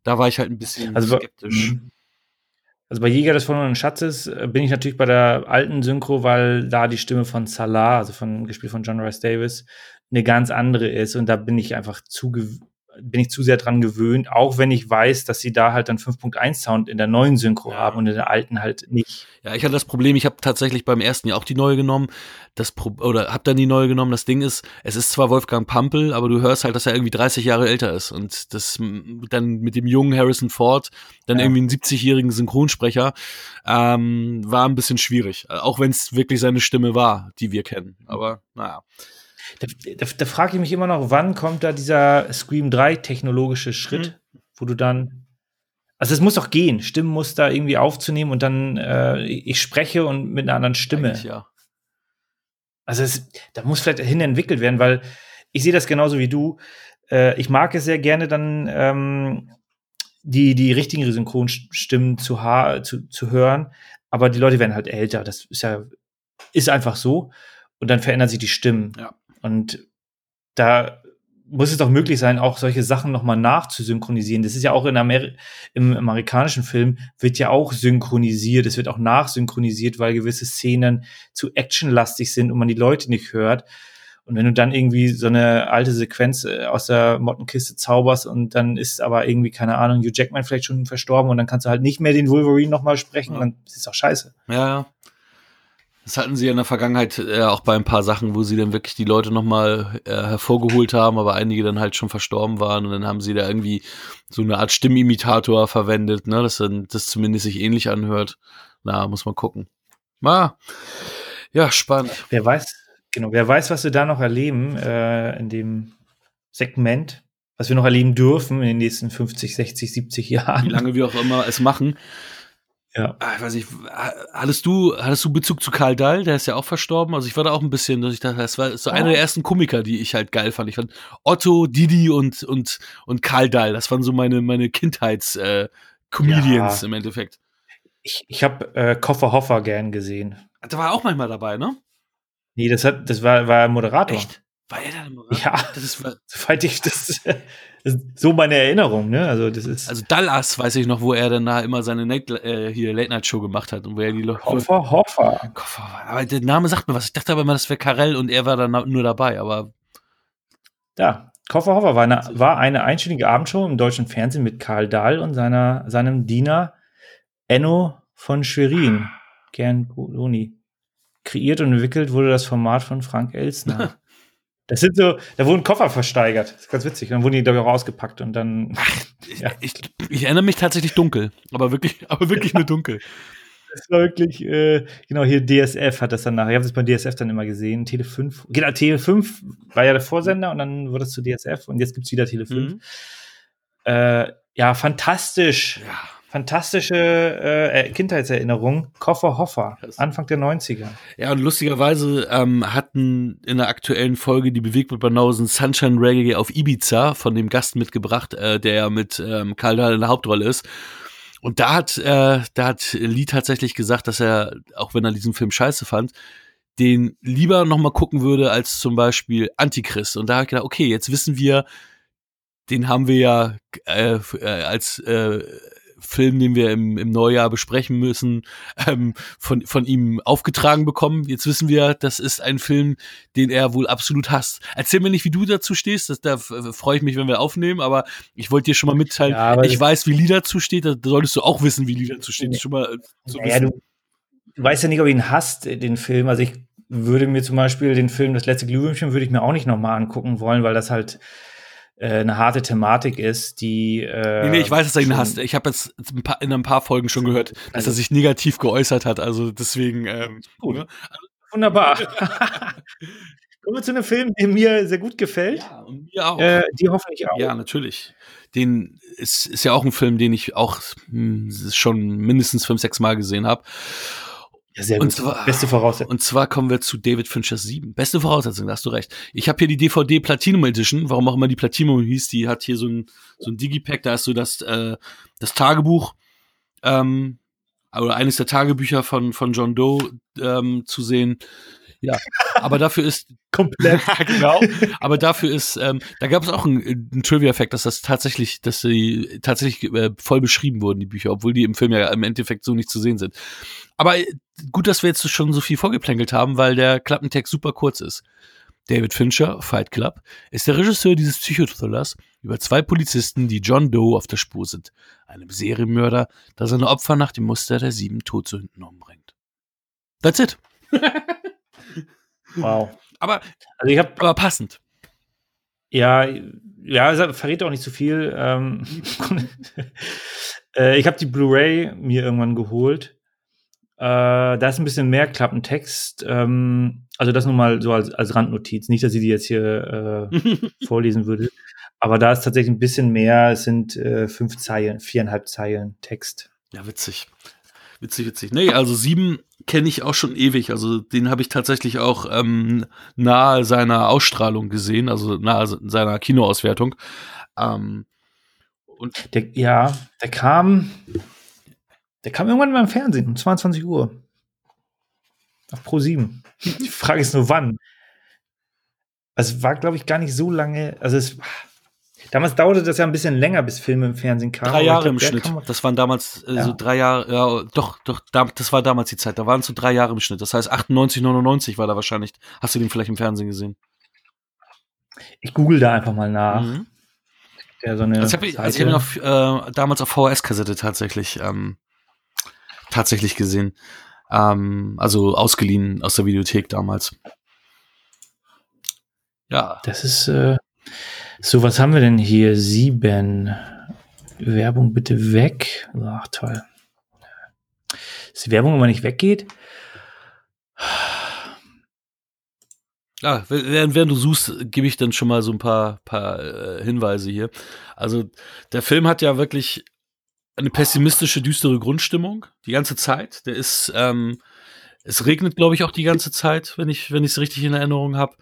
Da war ich halt ein bisschen also, skeptisch. Mhm. Also bei Jäger des verlorenen Schatzes äh, bin ich natürlich bei der alten Synchro, weil da die Stimme von Salah, also von gespielt von John Rice Davis, eine ganz andere ist und da bin ich einfach zu bin ich zu sehr dran gewöhnt, auch wenn ich weiß, dass sie da halt dann 5.1 Sound in der neuen Synchro ja. haben und in der alten halt nicht. Ja, ich hatte das Problem, ich habe tatsächlich beim ersten Jahr auch die neue genommen, das Pro oder habe dann die neue genommen. Das Ding ist, es ist zwar Wolfgang Pampel, aber du hörst halt, dass er irgendwie 30 Jahre älter ist und das dann mit dem jungen Harrison Ford, dann ja. irgendwie einen 70-jährigen Synchronsprecher, ähm, war ein bisschen schwierig, auch wenn es wirklich seine Stimme war, die wir kennen. Aber naja. Da, da, da frage ich mich immer noch, wann kommt da dieser Scream 3 technologische Schritt, mhm. wo du dann. Also es muss doch gehen, Stimmenmuster irgendwie aufzunehmen und dann äh, ich spreche und mit einer anderen Stimme. Eigentlich ja. Also es, da muss vielleicht hin entwickelt werden, weil ich sehe das genauso wie du. Äh, ich mag es sehr gerne dann ähm, die, die richtigen Synchronstimmen zu, zu, zu hören, aber die Leute werden halt älter. Das ist ja ist einfach so. Und dann verändern sich die Stimmen. Ja. Und da muss es doch möglich sein, auch solche Sachen nochmal nachzusynchronisieren. Das ist ja auch in Ameri im amerikanischen Film wird ja auch synchronisiert. Es wird auch nachsynchronisiert, weil gewisse Szenen zu actionlastig sind und man die Leute nicht hört. Und wenn du dann irgendwie so eine alte Sequenz äh, aus der Mottenkiste zauberst und dann ist aber irgendwie, keine Ahnung, Hugh Jackman vielleicht schon verstorben und dann kannst du halt nicht mehr den Wolverine nochmal sprechen, ja. dann ist es auch scheiße. Ja, ja. Das hatten sie ja in der Vergangenheit äh, auch bei ein paar Sachen, wo sie dann wirklich die Leute nochmal äh, hervorgeholt haben, aber einige dann halt schon verstorben waren und dann haben sie da irgendwie so eine Art Stimmimitator verwendet, ne, dass dann das zumindest sich ähnlich anhört. Na, muss man gucken. Ah, ja, spannend. Wer weiß, genau, wer weiß, was wir da noch erleben äh, in dem Segment, was wir noch erleben dürfen in den nächsten 50, 60, 70 Jahren. Wie lange wir auch immer es machen. Ja. Ah, ich weiß nicht, hattest du, hattest du Bezug zu Karl Dahl? Der ist ja auch verstorben. Also ich war da auch ein bisschen, dass ich dachte, das war so oh. einer der ersten Komiker, die ich halt geil fand. Ich fand Otto, Didi und, und, und Karl Dahl. Das waren so meine, meine Kindheits, äh, Comedians ja. im Endeffekt. Ich, ich habe äh, Koffer Hoffer gern gesehen. Da war er auch manchmal dabei, ne? Nee, das hat, das war, war Moderator. Echt? War er da der Moderator? Ja, das ist, *laughs* soweit ich das *laughs* so meine Erinnerung, ne? Also das ist. Also Dallas weiß ich noch, wo er dann da immer seine Late, äh, hier Late Night Show gemacht hat und wo er die Leute. Koffer Hoffer. Koffer. Aber der Name sagt mir was. Ich dachte aber immer, das wäre Karel und er war dann nur dabei, aber. Ja, Koffer Hoffer war eine, war eine einstündige Abendshow im deutschen Fernsehen mit Karl Dahl und seiner, seinem Diener Enno von Schwerin, Gern Boloni. Kreiert und entwickelt wurde das Format von Frank Elsner. *laughs* Das sind so, da wurden Koffer versteigert. Das ist ganz witzig. Dann wurden die, glaube ich, auch ausgepackt und dann. Ach, ja. ich, ich, erinnere mich tatsächlich dunkel, aber wirklich, *laughs* aber wirklich ja. nur dunkel. Das war wirklich, äh, genau, hier DSF hat das dann nachher. Ich habe das bei DSF dann immer gesehen. Tele 5. Genau, Tele 5 war ja der Vorsender und dann wurde es zu DSF und jetzt gibt es wieder Tele 5. Mhm. Äh, ja, fantastisch. Ja fantastische äh, Kindheitserinnerung. Koffer Hoffer, Anfang der 90er. Ja, und lustigerweise ähm, hatten in der aktuellen Folge die Bewegtbildbanausen Sunshine Reggae auf Ibiza von dem Gast mitgebracht, äh, der ja mit ähm, Karl Dahl in der Hauptrolle ist. Und da hat, äh, da hat Lee tatsächlich gesagt, dass er, auch wenn er diesen Film scheiße fand, den lieber nochmal gucken würde als zum Beispiel Antichrist. Und da habe ich gedacht, okay, jetzt wissen wir, den haben wir ja äh, äh, als äh, Film, den wir im, im Neujahr besprechen müssen, ähm, von, von ihm aufgetragen bekommen. Jetzt wissen wir, das ist ein Film, den er wohl absolut hasst. Erzähl mir nicht, wie du dazu stehst. Das, da freue ich mich, wenn wir aufnehmen, aber ich wollte dir schon mal mitteilen, ja, ich weiß, wie Lieder dazu steht. Da solltest du auch wissen, wie Lieder zu steht. Schon mal so naja, du, du weißt ja nicht, ob ich ihn hasst, den Film. Also ich würde mir zum Beispiel den Film Das letzte Glühwürmchen würde ich mir auch nicht nochmal angucken wollen, weil das halt äh, eine harte Thematik ist, die. Äh, nee, nee, ich weiß, dass er ihn hasst. Ich habe jetzt ein paar, in ein paar Folgen schon gehört, dass also, er sich negativ geäußert hat. Also deswegen. Ähm, gut. Ne? Wunderbar. *laughs* Kommen wir zu einem Film, der mir sehr gut gefällt. Ja, und mir auch. Äh, die hoffentlich auch. Ja, natürlich. Den ist, ist ja auch ein Film, den ich auch mh, hm, schon mindestens fünf, sechs Mal gesehen habe. Ja, sehr gut. Und zwar, Beste Voraussetzung. Und zwar kommen wir zu David Finchers 7. Beste Voraussetzung, da hast du recht. Ich habe hier die DVD Platinum Edition, warum auch immer die Platinum hieß, die hat hier so ein, so ein Digipack, da ist so das, äh, das Tagebuch, ähm, oder eines der Tagebücher von, von John Doe ähm, zu sehen. Ja, aber dafür ist *laughs* komplett *laughs* genau. Aber dafür ist, ähm, da gab es auch einen, einen Trivia-Effekt, dass das tatsächlich, dass sie tatsächlich äh, voll beschrieben wurden die Bücher, obwohl die im Film ja im Endeffekt so nicht zu sehen sind. Aber äh, gut, dass wir jetzt schon so viel vorgeplänkelt haben, weil der Klappentext super kurz ist. David Fincher, Fight Club, ist der Regisseur dieses Psychothrillers über zwei Polizisten, die John Doe auf der Spur sind. Einem Serienmörder, der seine Opfer nach dem Muster der sieben Todsünden umbringt. That's it. *laughs* Wow. Aber, also ich hab, aber passend. Ja, ja, verrät auch nicht zu so viel. Ähm, *laughs* äh, ich habe die Blu-ray mir irgendwann geholt. Äh, da ist ein bisschen mehr Klappentext. Ähm, also das nur mal so als, als Randnotiz. Nicht, dass ich die jetzt hier äh, *laughs* vorlesen würde. Aber da ist tatsächlich ein bisschen mehr. Es sind äh, fünf Zeilen, viereinhalb Zeilen Text. Ja, witzig. Witzig, witzig. Nee, also sieben kenne ich auch schon ewig. Also den habe ich tatsächlich auch ähm, nahe seiner Ausstrahlung gesehen, also nahe seiner Kinoauswertung. Ähm, und der, ja, der kam, der kam irgendwann beim Fernsehen um 22 Uhr. Auf Pro 7. Die Frage ist nur wann. Es war, glaube ich, gar nicht so lange. Also es Damals dauerte das ja ein bisschen länger, bis Filme im Fernsehen kamen. Drei Jahre glaub, im Schnitt. Das waren damals äh, ja. so drei Jahre, ja, doch, doch, das war damals die Zeit. Da waren es so drei Jahre im Schnitt. Das heißt 98, 99 war da wahrscheinlich. Hast du den vielleicht im Fernsehen gesehen? Ich google da einfach mal nach. Mhm. Ja, so eine also ich habe also hab ihn auf, äh, damals auf VHS-Kassette tatsächlich, ähm, tatsächlich gesehen. Ähm, also ausgeliehen aus der Videothek damals. Ja. Das ist, äh, so, was haben wir denn hier? Sieben. Werbung bitte weg. Ach, toll. Ist die Werbung immer nicht weggeht? Ja, während, während du suchst, gebe ich dann schon mal so ein paar, paar äh, Hinweise hier. Also, der Film hat ja wirklich eine pessimistische, düstere Grundstimmung die ganze Zeit. Der ist, ähm, es regnet, glaube ich, auch die ganze Zeit, wenn ich, wenn ich es richtig in Erinnerung habe.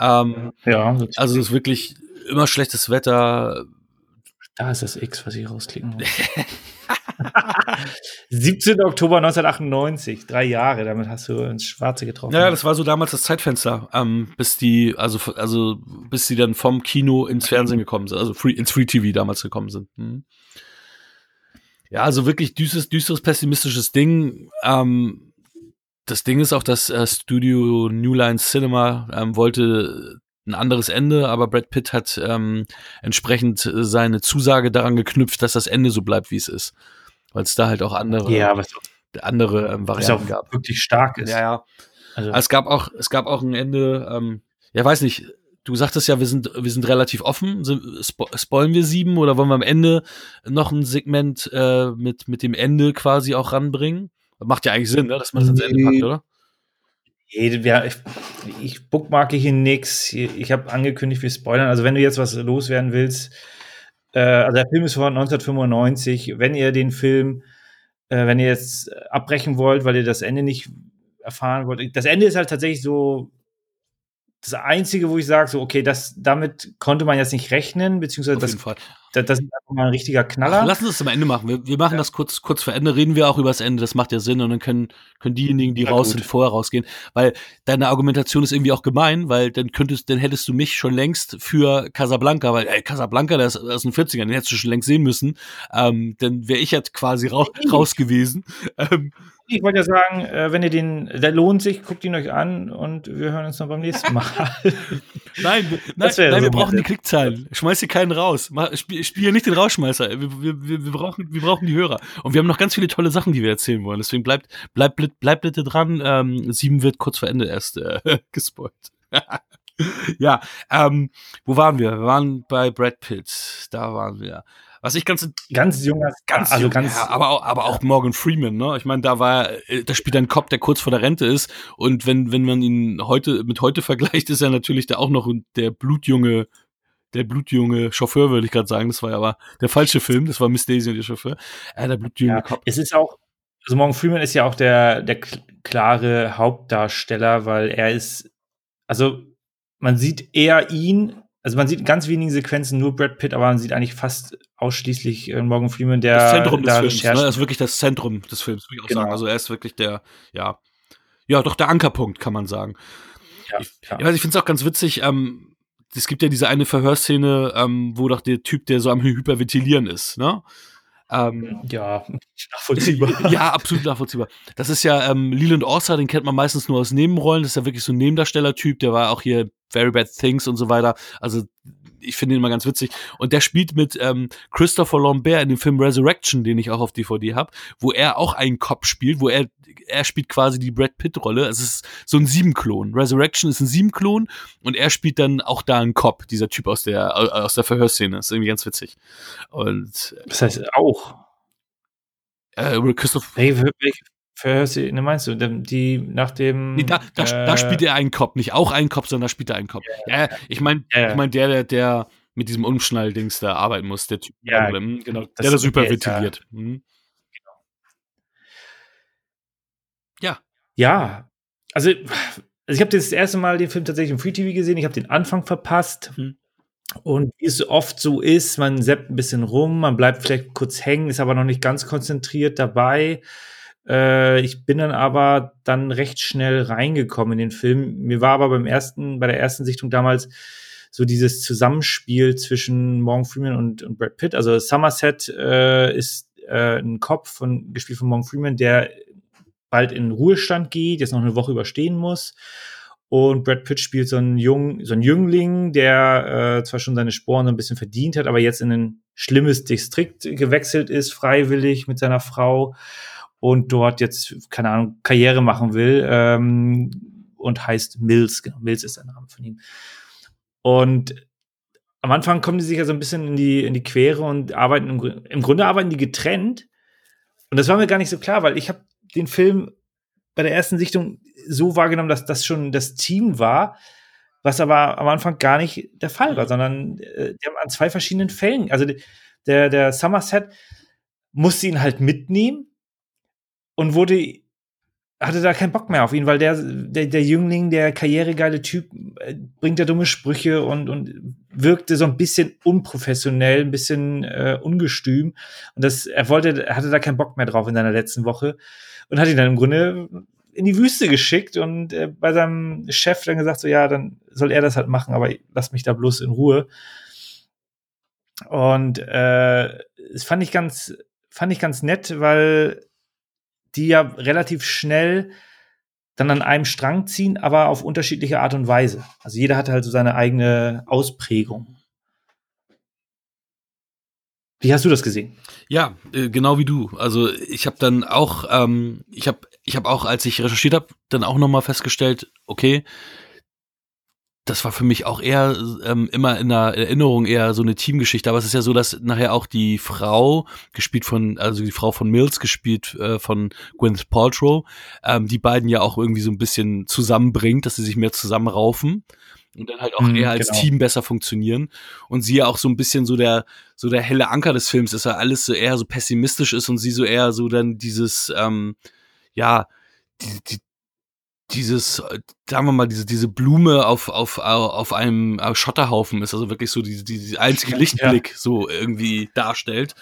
Ähm, ja. Also es ist wirklich immer schlechtes Wetter. Da ist das X, was ich rausklicken muss. *laughs* 17. Oktober 1998, drei Jahre, damit hast du ins Schwarze getroffen. Ja, das war so damals das Zeitfenster, ähm, bis die, also, also bis die dann vom Kino ins Fernsehen gekommen sind, also free, ins Free TV damals gekommen sind. Hm. Ja, also wirklich düsteres, düsteres, pessimistisches Ding. Ähm, das Ding ist auch, dass äh, Studio New Line Cinema ähm, wollte ein anderes Ende, aber Brad Pitt hat ähm, entsprechend seine Zusage daran geknüpft, dass das Ende so bleibt, wie es ist. Weil es da halt auch andere, ja, was, andere ähm, Varianten was auch gab. wirklich stark ist. Ja, ja. Also. Es gab auch, es gab auch ein Ende, ähm, ja, weiß nicht, du sagtest ja, wir sind, wir sind relativ offen. Spo spoilen wir sieben oder wollen wir am Ende noch ein Segment äh, mit, mit dem Ende quasi auch ranbringen? Macht ja eigentlich Sinn, ne, dass man das ans Ende packt, oder? Ich, bookmarke hier nichts. Ich habe angekündigt, wir spoilern. Also, wenn du jetzt was loswerden willst, äh, also der Film ist von 1995. Wenn ihr den Film, äh, wenn ihr jetzt abbrechen wollt, weil ihr das Ende nicht erfahren wollt, das Ende ist halt tatsächlich so das Einzige, wo ich sage, so, okay, das, damit konnte man jetzt nicht rechnen, beziehungsweise das, das, das ist einfach mal ein richtiger Knaller. Ach, lass uns das am Ende machen. Wir, wir machen Ja. das kurz, kurz vor Ende, reden wir auch über das Ende, das macht ja Sinn und dann können, können diejenigen, die Ja, raus gut. sind, vorher rausgehen. Weil deine Argumentation ist irgendwie auch gemein, weil dann könntest, dann hättest du mich schon längst für Casablanca, weil, ey, Casablanca, der ist aus den 40ern, den hättest du schon längst sehen müssen. Ähm, dann wäre ich jetzt quasi ra raus gewesen. Ähm, Ich wollte ja sagen, äh, wenn ihr den, der lohnt sich, guckt ihn euch an und wir hören uns noch beim nächsten Mal. *laughs* nein, wir- nein, nein, so wir brauchen die Klickzahlen. Schmeiß hier keinen raus. Spiel, spiel nicht den Rausschmeißer. Wir, wir, wir, brauchen, wir brauchen die Hörer. Und wir haben noch ganz viele tolle Sachen, die wir erzählen wollen. Deswegen bleibt, bleibt, bleibt, bleibt bitte dran. Ähm, sieben wird kurz vor Ende erst äh, *laughs* gespoilt. *laughs* ja, ähm, wo waren wir? Wir waren bei Brad Pitt. Da waren wir. Was ich ganz ganz junger, ganz also jung, ganz, ja, aber auch, aber auch Morgan Freeman, ne? Ich meine, da war, äh, da spielt ein Cop, der kurz vor der Rente ist und wenn wenn man ihn heute mit heute vergleicht, ist er natürlich da auch noch der blutjunge der blutjunge Chauffeur, würde ich gerade sagen. Das war ja aber der falsche Film. Das war Miss Daisy und der Chauffeur. Äh, der blutjunge ja, Cop. es ist auch, also Morgan Freeman ist ja auch der, der kl- klare Hauptdarsteller, weil er ist, also man sieht eher ihn, also man sieht in ganz wenigen Sequenzen nur Brad Pitt, aber man sieht eigentlich fast ausschließlich äh, Morgan Freeman, der Das Zentrum des Films. Ne? Das ist wirklich das Zentrum des Films, würde ich auch Genau. sagen. Also er ist wirklich der, ja, ja, doch der Ankerpunkt, kann man sagen. ja, ich- ja. Also ich finde es auch ganz witzig, ähm, es gibt ja diese eine Verhörszene, ähm, wo doch der Typ, der so am Hyperventilieren ist, ne? Ähm, ja, *laughs* nachvollziehbar. *laughs* ja, absolut nachvollziehbar. Das ist ja ähm, Leland Orser, den kennt man meistens nur aus Nebenrollen. Das ist ja wirklich so ein Nebendarstellertyp. Der war auch hier Very Bad Things und so weiter. Also ich finde ihn immer ganz witzig. Und der spielt mit ähm, Christopher Lambert in dem Film Resurrection, den ich auch auf DVD habe, wo er auch einen Cop spielt, wo er er spielt quasi die Brad Pitt-Rolle. Es ist so ein Sieben-Klon. Resurrection ist ein Sieben-Klon und er spielt dann auch da einen Cop, dieser Typ aus der aus der Verhörszene. Das ist irgendwie ganz witzig. Und Das heißt auch. äh, Christopher Welche, welche Verhörszene meinst du? Die nach dem. Nee, da, da, da äh, spielt er einen Kopf, nicht auch einen Kopf, sondern da spielt er einen Kopf. Ja, ich meine, Ja, ja. ich mein, der, der, der mit diesem Umschnalldings da arbeiten muss, der Typ, Ja, hm, genau, das- der das der ist hyperventiliert. Hm. Ja, also, also ich habe das erste Mal den Film tatsächlich im Free TV gesehen. Ich habe den Anfang verpasst. Mhm. Und wie es oft so ist, man seppt ein bisschen rum, man bleibt vielleicht kurz hängen, ist aber noch nicht ganz konzentriert dabei. Äh, ich bin dann aber dann recht schnell reingekommen in den Film. Mir war aber beim ersten, bei der ersten Sichtung damals so dieses Zusammenspiel zwischen Morgan Freeman und, und Brad Pitt. Also Somerset äh, ist äh, ein Kopf von, gespielt von Morgan Freeman, der bald in Ruhestand geht, jetzt noch eine Woche überstehen muss. Und Brad Pitt spielt so einen, Jung, so einen Jüngling, der äh, zwar schon seine Sporen so ein bisschen verdient hat, aber jetzt in ein schlimmes Distrikt gewechselt ist, freiwillig mit seiner Frau und dort jetzt, keine Ahnung, Karriere machen will ähm, und heißt Mills. Genau, Mills ist der Name von ihm. Und am Anfang kommen die sich ja so ein bisschen in die, in die Quere und arbeiten im, im Grunde arbeiten die getrennt. Und das war mir gar nicht so klar, weil ich habe den Film bei der ersten Sichtung so wahrgenommen, dass das schon das Team war, was aber am Anfang gar nicht der Fall war, sondern äh, die haben an zwei verschiedenen Fällen, also der, der Somerset musste ihn halt mitnehmen und wurde hatte da keinen Bock mehr auf ihn, weil der, der, der Jüngling, der karrieregeile Typ, äh, bringt ja dumme Sprüche und, und wirkte so ein bisschen unprofessionell, ein bisschen äh, ungestüm. Und das, er wollte, hatte da keinen Bock mehr drauf in seiner letzten Woche und hat ihn dann im Grunde in die Wüste geschickt und äh, bei seinem Chef dann gesagt, so ja, dann soll er das halt machen, aber lass mich da bloß in Ruhe. Und äh, das fand ich ganz, fand ich ganz nett, weil die ja relativ schnell dann an einem Strang ziehen, aber auf unterschiedliche Art und Weise. Also jeder hatte halt so seine eigene Ausprägung. Wie hast du das gesehen? Ja, äh, genau wie du. Also ich habe dann auch, ähm, ich habe, ich habe auch, als ich recherchiert habe, dann auch nochmal festgestellt, okay, das war für mich auch eher ähm, immer in der Erinnerung eher so eine Teamgeschichte. Aber es ist ja so, dass nachher auch die Frau gespielt von, also die Frau von Mills gespielt äh, von Gwyneth Paltrow, ähm, die beiden ja auch irgendwie so ein bisschen zusammenbringt, dass sie sich mehr zusammenraufen und dann halt auch Mhm, eher als genau. Team besser funktionieren. Und sie ja auch so ein bisschen so der, so der helle Anker des Films ist, weil alles so eher so pessimistisch ist und sie so eher so dann dieses, ähm, ja, die, die, dieses, sagen wir mal, diese, diese Blume auf, auf, auf einem Schotterhaufen ist, also wirklich so diese, diese einzige Lichtblick ja. so irgendwie darstellt.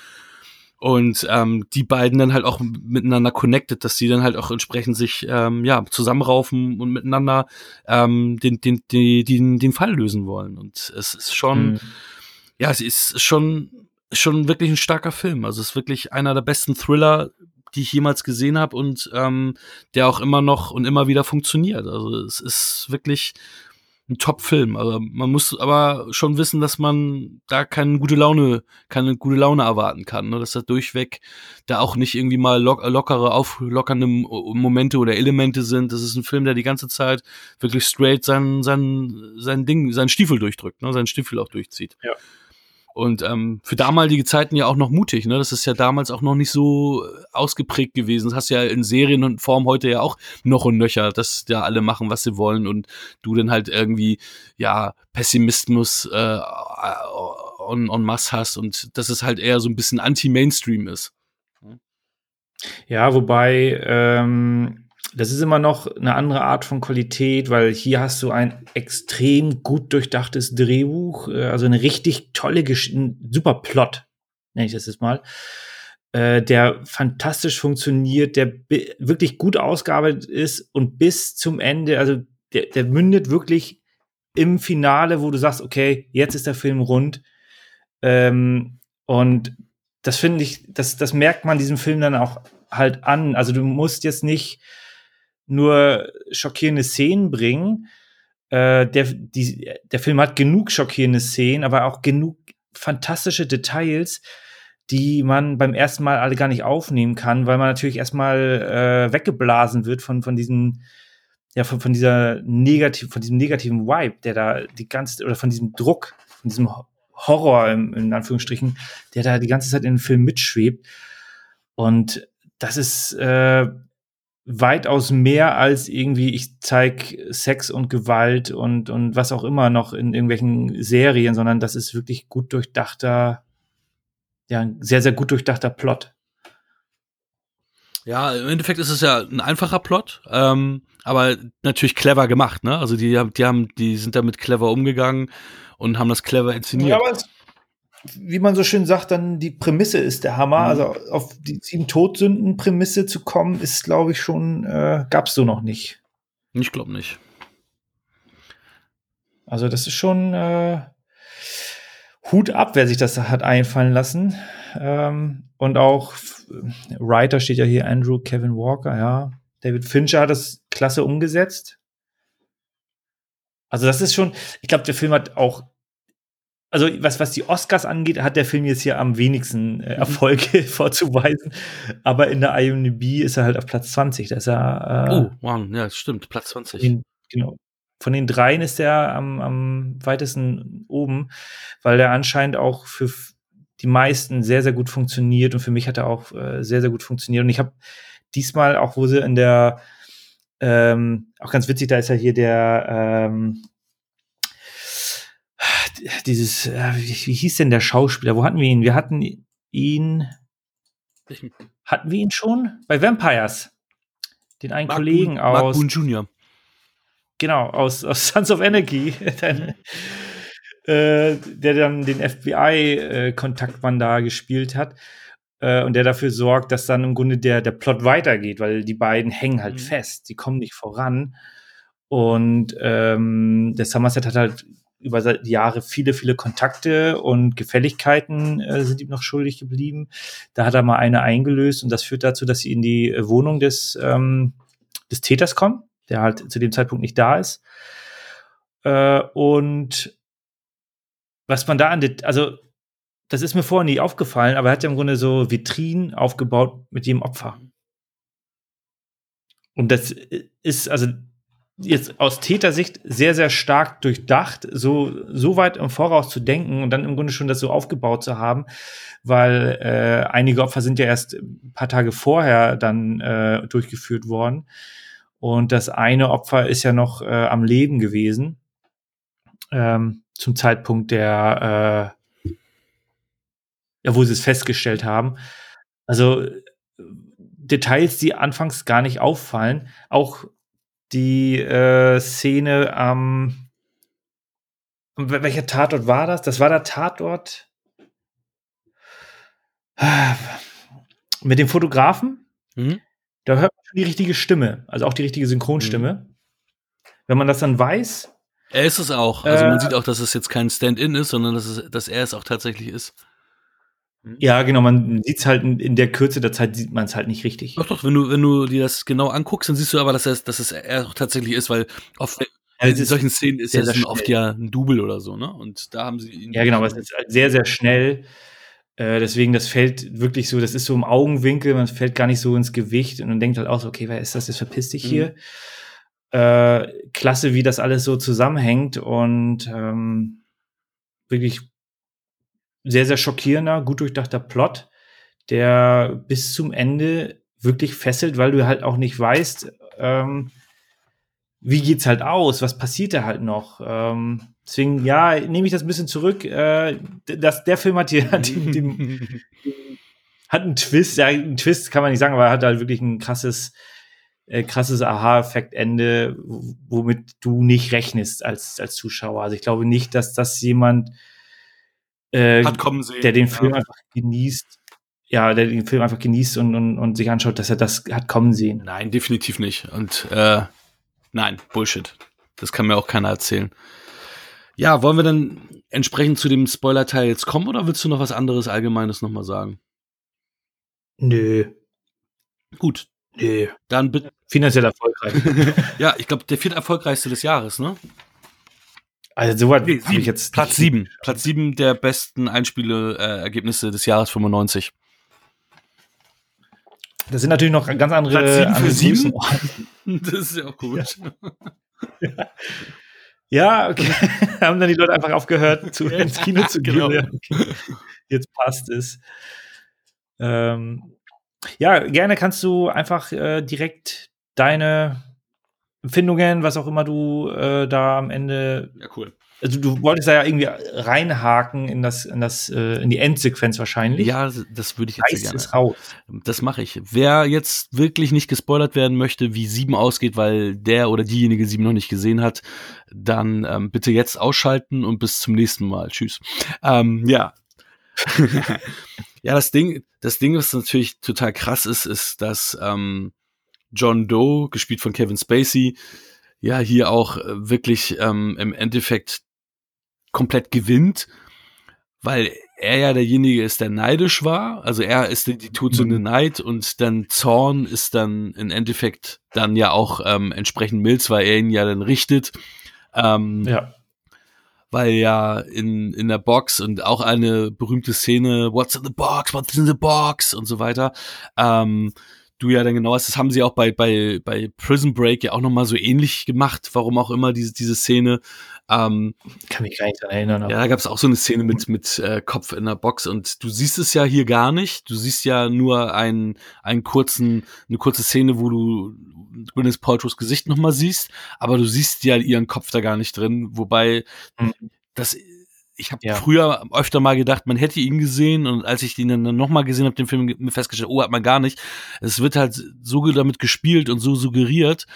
Und ähm, die beiden dann halt auch miteinander connected, dass sie dann halt auch entsprechend sich ähm, ja zusammenraufen und miteinander ähm, den, den, den, den, den Fall lösen wollen. Und es ist schon, mhm. ja, es ist schon schon wirklich ein starker Film. Also es ist wirklich einer der besten Thriller, die ich jemals gesehen habe und ähm, der auch immer noch und immer wieder funktioniert. Also es ist wirklich ein Top-Film. Also man muss aber schon wissen, dass man da keine gute Laune, keine gute Laune erwarten kann. Ne? Dass da durchweg da auch nicht irgendwie mal lock lockere, auflockernde Momente oder Elemente sind. Das ist ein Film, der die ganze Zeit wirklich straight sein, sein, sein Ding, seinen Stiefel durchdrückt, ne? seinen Stiefel auch durchzieht. Ja. Und ähm, für damalige Zeiten ja auch noch mutig, ne? Das ist ja damals auch noch nicht so ausgeprägt gewesen. Das hast ja in Serien und Form heute ja auch noch und nöcher, dass ja alle machen, was sie wollen und du dann halt irgendwie, ja, Pessimismus äh, on, on mass hast und dass es halt eher so ein bisschen anti-Mainstream ist. Ja, wobei ähm, das ist immer noch eine andere Art von Qualität, weil hier hast du ein extrem gut durchdachtes Drehbuch, äh, also eine richtig tolle, Gesch super Plot, nenne ich das jetzt mal, äh, der fantastisch funktioniert, der wirklich gut ausgearbeitet ist und bis zum Ende, also der, der mündet wirklich im Finale, wo du sagst, okay, jetzt ist der Film rund. Ähm, und das finde ich, das, das merkt man diesem Film dann auch halt an. Also du musst jetzt nicht nur schockierende Szenen bringen. Äh, der, die, der Film hat genug schockierende Szenen, aber auch genug fantastische Details, die man beim ersten Mal alle gar nicht aufnehmen kann, weil man natürlich erstmal äh, weggeblasen wird von, von diesen, ja, von, von dieser negativ, von diesem negativen Vibe, der da die ganze, oder von diesem Druck, von diesem Horror in, in Anführungsstrichen, der da die ganze Zeit in den Film mitschwebt. Und das ist, äh, weitaus mehr als irgendwie, ich zeig Sex und Gewalt und, und was auch immer noch in irgendwelchen Serien, sondern das ist wirklich gut durchdachter, ja, ein sehr, sehr gut durchdachter Plot. Ja, im Endeffekt ist es ja ein einfacher Plot, ähm, aber natürlich clever gemacht, ne? Also die, die haben, die sind damit clever umgegangen und haben das clever inszeniert. Ja, aber es wie man so schön sagt, dann die Prämisse ist der Hammer. Mhm. Also auf die sieben Todsünden-Prämisse zu kommen, ist, glaube ich, schon, äh, gab's so noch nicht. Ich glaube nicht. Also, das ist schon äh, Hut ab, wer sich das hat einfallen lassen. Ähm, und auch Writer steht ja hier Andrew Kevin Walker, ja. David Fincher hat das klasse umgesetzt. Also, das ist schon, ich glaube, der Film hat auch also was, was die Oscars angeht, hat der Film jetzt hier am wenigsten äh, mhm. Erfolge *laughs* vorzuweisen. Aber in der IMDb ist er halt auf Platz 20. Da ist er, äh, oh, wow, ja, stimmt, Platz 20. In, genau. Von den dreien ist er am, am weitesten oben, weil der anscheinend auch für die meisten sehr, sehr gut funktioniert. Und für mich hat er auch äh, sehr, sehr gut funktioniert. Und ich habe diesmal, auch wo sie in der, ähm, auch ganz witzig, da ist ja hier der, ähm, dieses, äh, wie, wie, hieß denn der Schauspieler? Wo hatten wir ihn? Wir hatten ihn. Hatten wir ihn schon? Bei Vampires. Den einen Mark Kollegen Boone, aus. Mark Boone Jr. Genau, aus, aus Sons of Energy. *laughs* Dann, äh, der dann den FBI-Kontaktmann äh, da gespielt hat. Äh, und der dafür sorgt, dass dann im Grunde der, der Plot weitergeht, weil die beiden hängen halt mhm. fest. Die kommen nicht voran. Und ähm, der Somerset hat halt über die Jahre viele, viele Kontakte und Gefälligkeiten äh, sind ihm noch schuldig geblieben. Da hat er mal eine eingelöst und das führt dazu, dass sie in die äh, Wohnung des, ähm, des Täters kommen, der halt zu dem Zeitpunkt nicht da ist. Äh, und was man da an, also das ist mir vorher nie aufgefallen, aber er hat ja im Grunde so Vitrinen aufgebaut mit jedem Opfer. Und das äh, ist, also jetzt aus Tätersicht sehr, sehr stark durchdacht, so, so weit im Voraus zu denken und dann im Grunde schon das so aufgebaut zu haben, weil äh, einige Opfer sind ja erst ein paar Tage vorher dann äh, durchgeführt worden. Und das eine Opfer ist ja noch äh, am Leben gewesen ähm, zum Zeitpunkt der, äh, ja, wo sie es festgestellt haben. Also Details, die anfangs gar nicht auffallen, auch die äh, Szene am. welcher Tatort war das? Das war der Tatort. Mit dem Fotografen. Mhm. Da hört man schon die richtige Stimme, also auch die richtige Synchronstimme. Mhm. Wenn man das dann weiß. Er ist es auch. Also äh, man sieht auch, dass es jetzt kein Stand-in ist, sondern dass, es, dass er es auch tatsächlich ist. Mhm. Ja, genau, man sieht es halt in, der Kürze der Zeit sieht man es halt nicht richtig. Doch, doch, wenn du, wenn du dir das genau anguckst, dann siehst du aber, dass, er, dass es er auch tatsächlich ist, weil oft ja, in solchen Szenen ist ja oft ja ein Double oder so, ne? Und da haben sie ihn. Ja, genau, aber es ist halt sehr, sehr schnell. Äh, deswegen, das fällt wirklich so, das ist so im Augenwinkel, man fällt gar nicht so ins Gewicht und man denkt halt auch so, okay, wer ist das? Jetzt verpiss dich mhm. hier. Äh, klasse, wie das alles so zusammenhängt und ähm, wirklich sehr, sehr schockierender, gut durchdachter Plot, der bis zum Ende wirklich fesselt, weil du halt auch nicht weißt, ähm, wie geht's halt aus, was passiert da halt noch. Ähm, deswegen, ja, nehme ich das ein bisschen zurück. Äh, das, der Film hat hier hat, den, den, *laughs* hat einen Twist, ja, einen Twist kann man nicht sagen, aber er hat halt wirklich ein krasses, äh, krasses Aha-Effekt-Ende, womit du nicht rechnest als, als Zuschauer. Also ich glaube nicht, dass das jemand äh, Hat kommen sehen, der den Film ja. einfach genießt, ja, der den Film einfach genießt und, und, und sich anschaut, dass er das hat kommen sehen. Nein, definitiv nicht. Und äh, nein, Bullshit. Das kann mir auch keiner erzählen. Ja, wollen wir dann entsprechend zu dem Spoiler-Teil jetzt kommen oder willst du noch was anderes Allgemeines nochmal sagen? Nö. Gut. Nö. Dann bitte. Finanziell erfolgreich. *laughs* ja, ich glaube, der viert erfolgreichste des Jahres, ne? Also so weit nee, ich jetzt. Platz sieben. Platz sieben der besten Einspiele-Ergebnisse des Jahres 95. Das sind natürlich noch ganz andere. Platz sieben für sieben? *laughs* Das ist ja auch gut. Ja, ja okay. *laughs* Haben dann die Leute einfach aufgehört, zu, *laughs* ins Kino zu gehen. Genau. Okay. Jetzt passt es. Ähm, ja, gerne kannst du einfach äh, direkt deine Empfindungen, was auch immer du äh, da am Ende. Ja, cool. Also du wolltest da ja irgendwie reinhaken in das, in das, äh, in die Endsequenz wahrscheinlich. Ja, das würde ich jetzt Reiß gerne. Es raus. Das mache ich. Wer jetzt wirklich nicht gespoilert werden möchte, wie sieben ausgeht, weil der oder diejenige sieben noch nicht gesehen hat, dann ähm, bitte jetzt ausschalten und bis zum nächsten Mal. Tschüss. Ähm, ja. *laughs* ja, das Ding, das Ding, was natürlich total krass ist, ist, dass ähm, John Doe, gespielt von Kevin Spacey, ja hier auch äh, wirklich ähm, im Endeffekt komplett gewinnt, weil er ja derjenige ist, der neidisch war. Also er ist die, die Todsünde mhm. Neid und dann Zorn ist dann im Endeffekt dann ja auch ähm, entsprechend Mills, weil er ihn ja dann richtet. Ähm, ja. Weil ja in, in der Box und auch eine berühmte Szene, What's in the box? What's in the box? und so weiter. Ähm, du ja dann genau hast, das haben sie auch bei, bei, bei Prison Break ja auch nochmal so ähnlich gemacht, warum auch immer diese, diese Szene. Ähm, Kann mich gar nicht daran erinnern. Aber. Ja, da gab es auch so eine Szene mit, mit äh, Kopf in der Box und du siehst es ja hier gar nicht. Du siehst ja nur einen, einen kurzen, eine kurze Szene, wo du Gwyneth Paltrow's Gesicht nochmal siehst, aber du siehst ja ihren Kopf da gar nicht drin, wobei mhm. das ich habe ja. früher öfter mal gedacht, man hätte ihn gesehen und als ich ihn dann nochmal gesehen habe, den Film festgestellt, oh, hat man gar nicht. Es wird halt so damit gespielt und so suggeriert,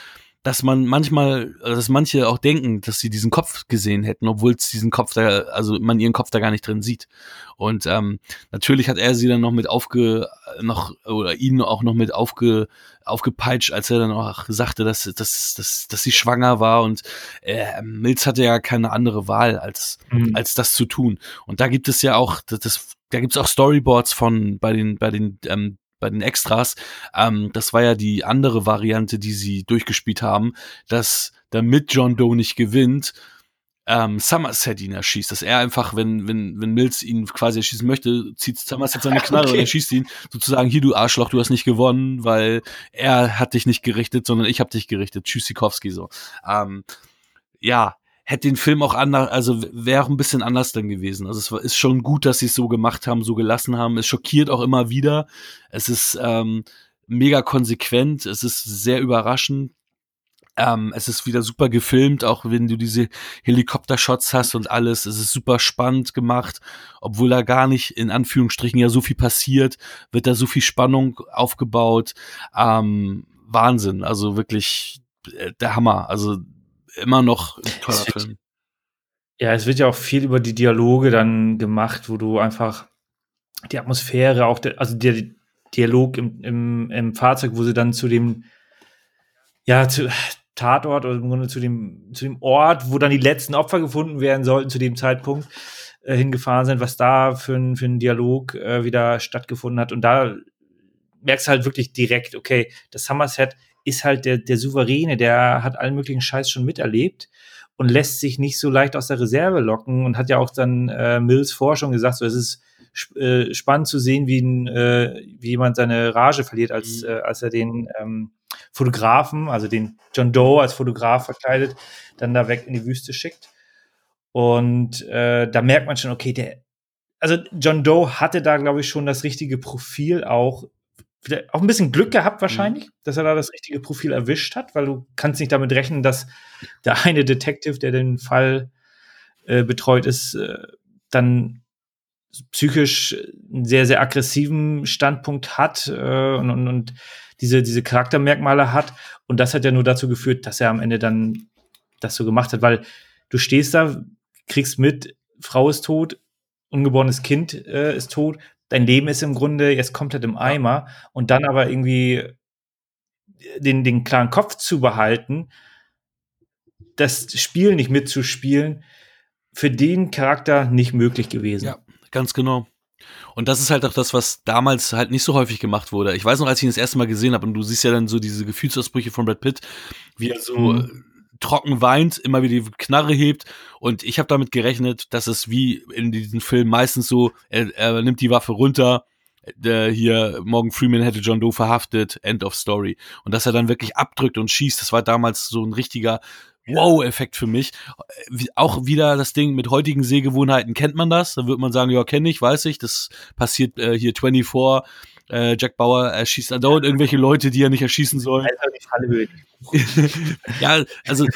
dass man manchmal, dass manche auch denken, dass sie diesen Kopf gesehen hätten, obwohl es diesen Kopf da, also man ihren Kopf da gar nicht drin sieht. Und ähm, natürlich hat er sie dann noch mit aufge, noch oder ihn auch noch mit aufge, aufgepeitscht, als er dann auch sagte, dass, dass, dass, dass sie schwanger war und äh, Mills hatte ja keine andere Wahl, als, mhm. als das zu tun. Und da gibt es ja auch, das, das da gibt's auch Storyboards von bei den bei den ähm, bei den Extras, ähm, das war ja die andere Variante, die sie durchgespielt haben, dass damit John Doe nicht gewinnt, ähm, Somerset ihn erschießt, dass er einfach, wenn, wenn, wenn Mills ihn quasi erschießen möchte, zieht Somerset seine Knarre okay. und erschießt ihn sozusagen, hier du Arschloch, du hast nicht gewonnen, weil er hat dich nicht gerichtet, sondern ich habe dich gerichtet, Tschüssikowski so. Ähm, ja, hätte den Film auch anders, also wäre auch ein bisschen anders dann gewesen. Also es ist schon gut, dass sie es so gemacht haben, so gelassen haben. Es schockiert auch immer wieder. Es ist ähm, mega konsequent, es ist sehr überraschend. Ähm, es ist wieder super gefilmt, auch wenn du diese Helikoptershots hast und alles. Es ist super spannend gemacht, obwohl da gar nicht in Anführungsstrichen ja so viel passiert, wird da so viel Spannung aufgebaut. Ähm, Wahnsinn, also wirklich äh, der Hammer. Also immer noch ein toller Es wird- Film. Ja, es wird ja auch viel über die Dialoge dann gemacht, wo du einfach die Atmosphäre, auch der, also der Dialog im, im, im Fahrzeug, wo sie dann zu dem, ja, zu Tatort oder im Grunde zu dem, zu dem Ort, wo dann die letzten Opfer gefunden werden sollten, zu dem Zeitpunkt äh, hingefahren sind, was da für ein, für ein Dialog äh, wieder stattgefunden hat. Und da merkst du halt wirklich direkt, okay, das Somerset ist halt der, der Souveräne, der hat allen möglichen Scheiß schon miterlebt und lässt sich nicht so leicht aus der Reserve locken und hat ja auch dann äh, Mills schon gesagt, so es ist sp äh, spannend zu sehen, wie, ein, äh, wie jemand seine Rage verliert, als, Mhm. äh, als er den ähm, Fotografen, also den John Doe als Fotograf verkleidet, dann da weg in die Wüste schickt. Und äh, da merkt man schon, okay, der, also John Doe hatte da, glaube ich, schon das richtige Profil auch. Auch ein bisschen Glück gehabt wahrscheinlich, dass er da das richtige Profil erwischt hat, weil du kannst nicht damit rechnen, dass der eine Detective, der den Fall äh, betreut ist, äh, dann psychisch einen sehr, sehr aggressiven Standpunkt hat äh, und, und, und diese, diese Charaktermerkmale hat. Und das hat ja nur dazu geführt, dass er am Ende dann das so gemacht hat, weil du stehst da, kriegst mit, Frau ist tot, ungeborenes Kind äh, ist tot, dein Leben ist im Grunde jetzt komplett im Eimer und dann aber irgendwie den, den klaren Kopf zu behalten, das Spiel nicht mitzuspielen, für den Charakter nicht möglich gewesen. Ja, ganz genau. Und das ist halt auch das, was damals halt nicht so häufig gemacht wurde. Ich weiß noch, als ich ihn das erste Mal gesehen habe, und du siehst ja dann so diese Gefühlsausbrüche von Brad Pitt, wie er so Mhm. Trocken weint, immer wieder die Knarre hebt. Und ich habe damit gerechnet, dass es wie in diesen Filmen meistens so, er, er nimmt die Waffe runter, der hier Morgan Freeman hätte John Doe verhaftet, End of Story. Und dass er dann wirklich abdrückt und schießt, das war damals so ein richtiger Wow-Effekt für mich. Auch wieder das Ding mit heutigen Sehgewohnheiten kennt man das. Dann wird man sagen, ja, kenne ich, weiß ich. Das passiert äh, hier 24. Äh, Jack Bauer erschießt andauernd irgendwelche Leute, die er nicht erschießen soll. *laughs* Ja, also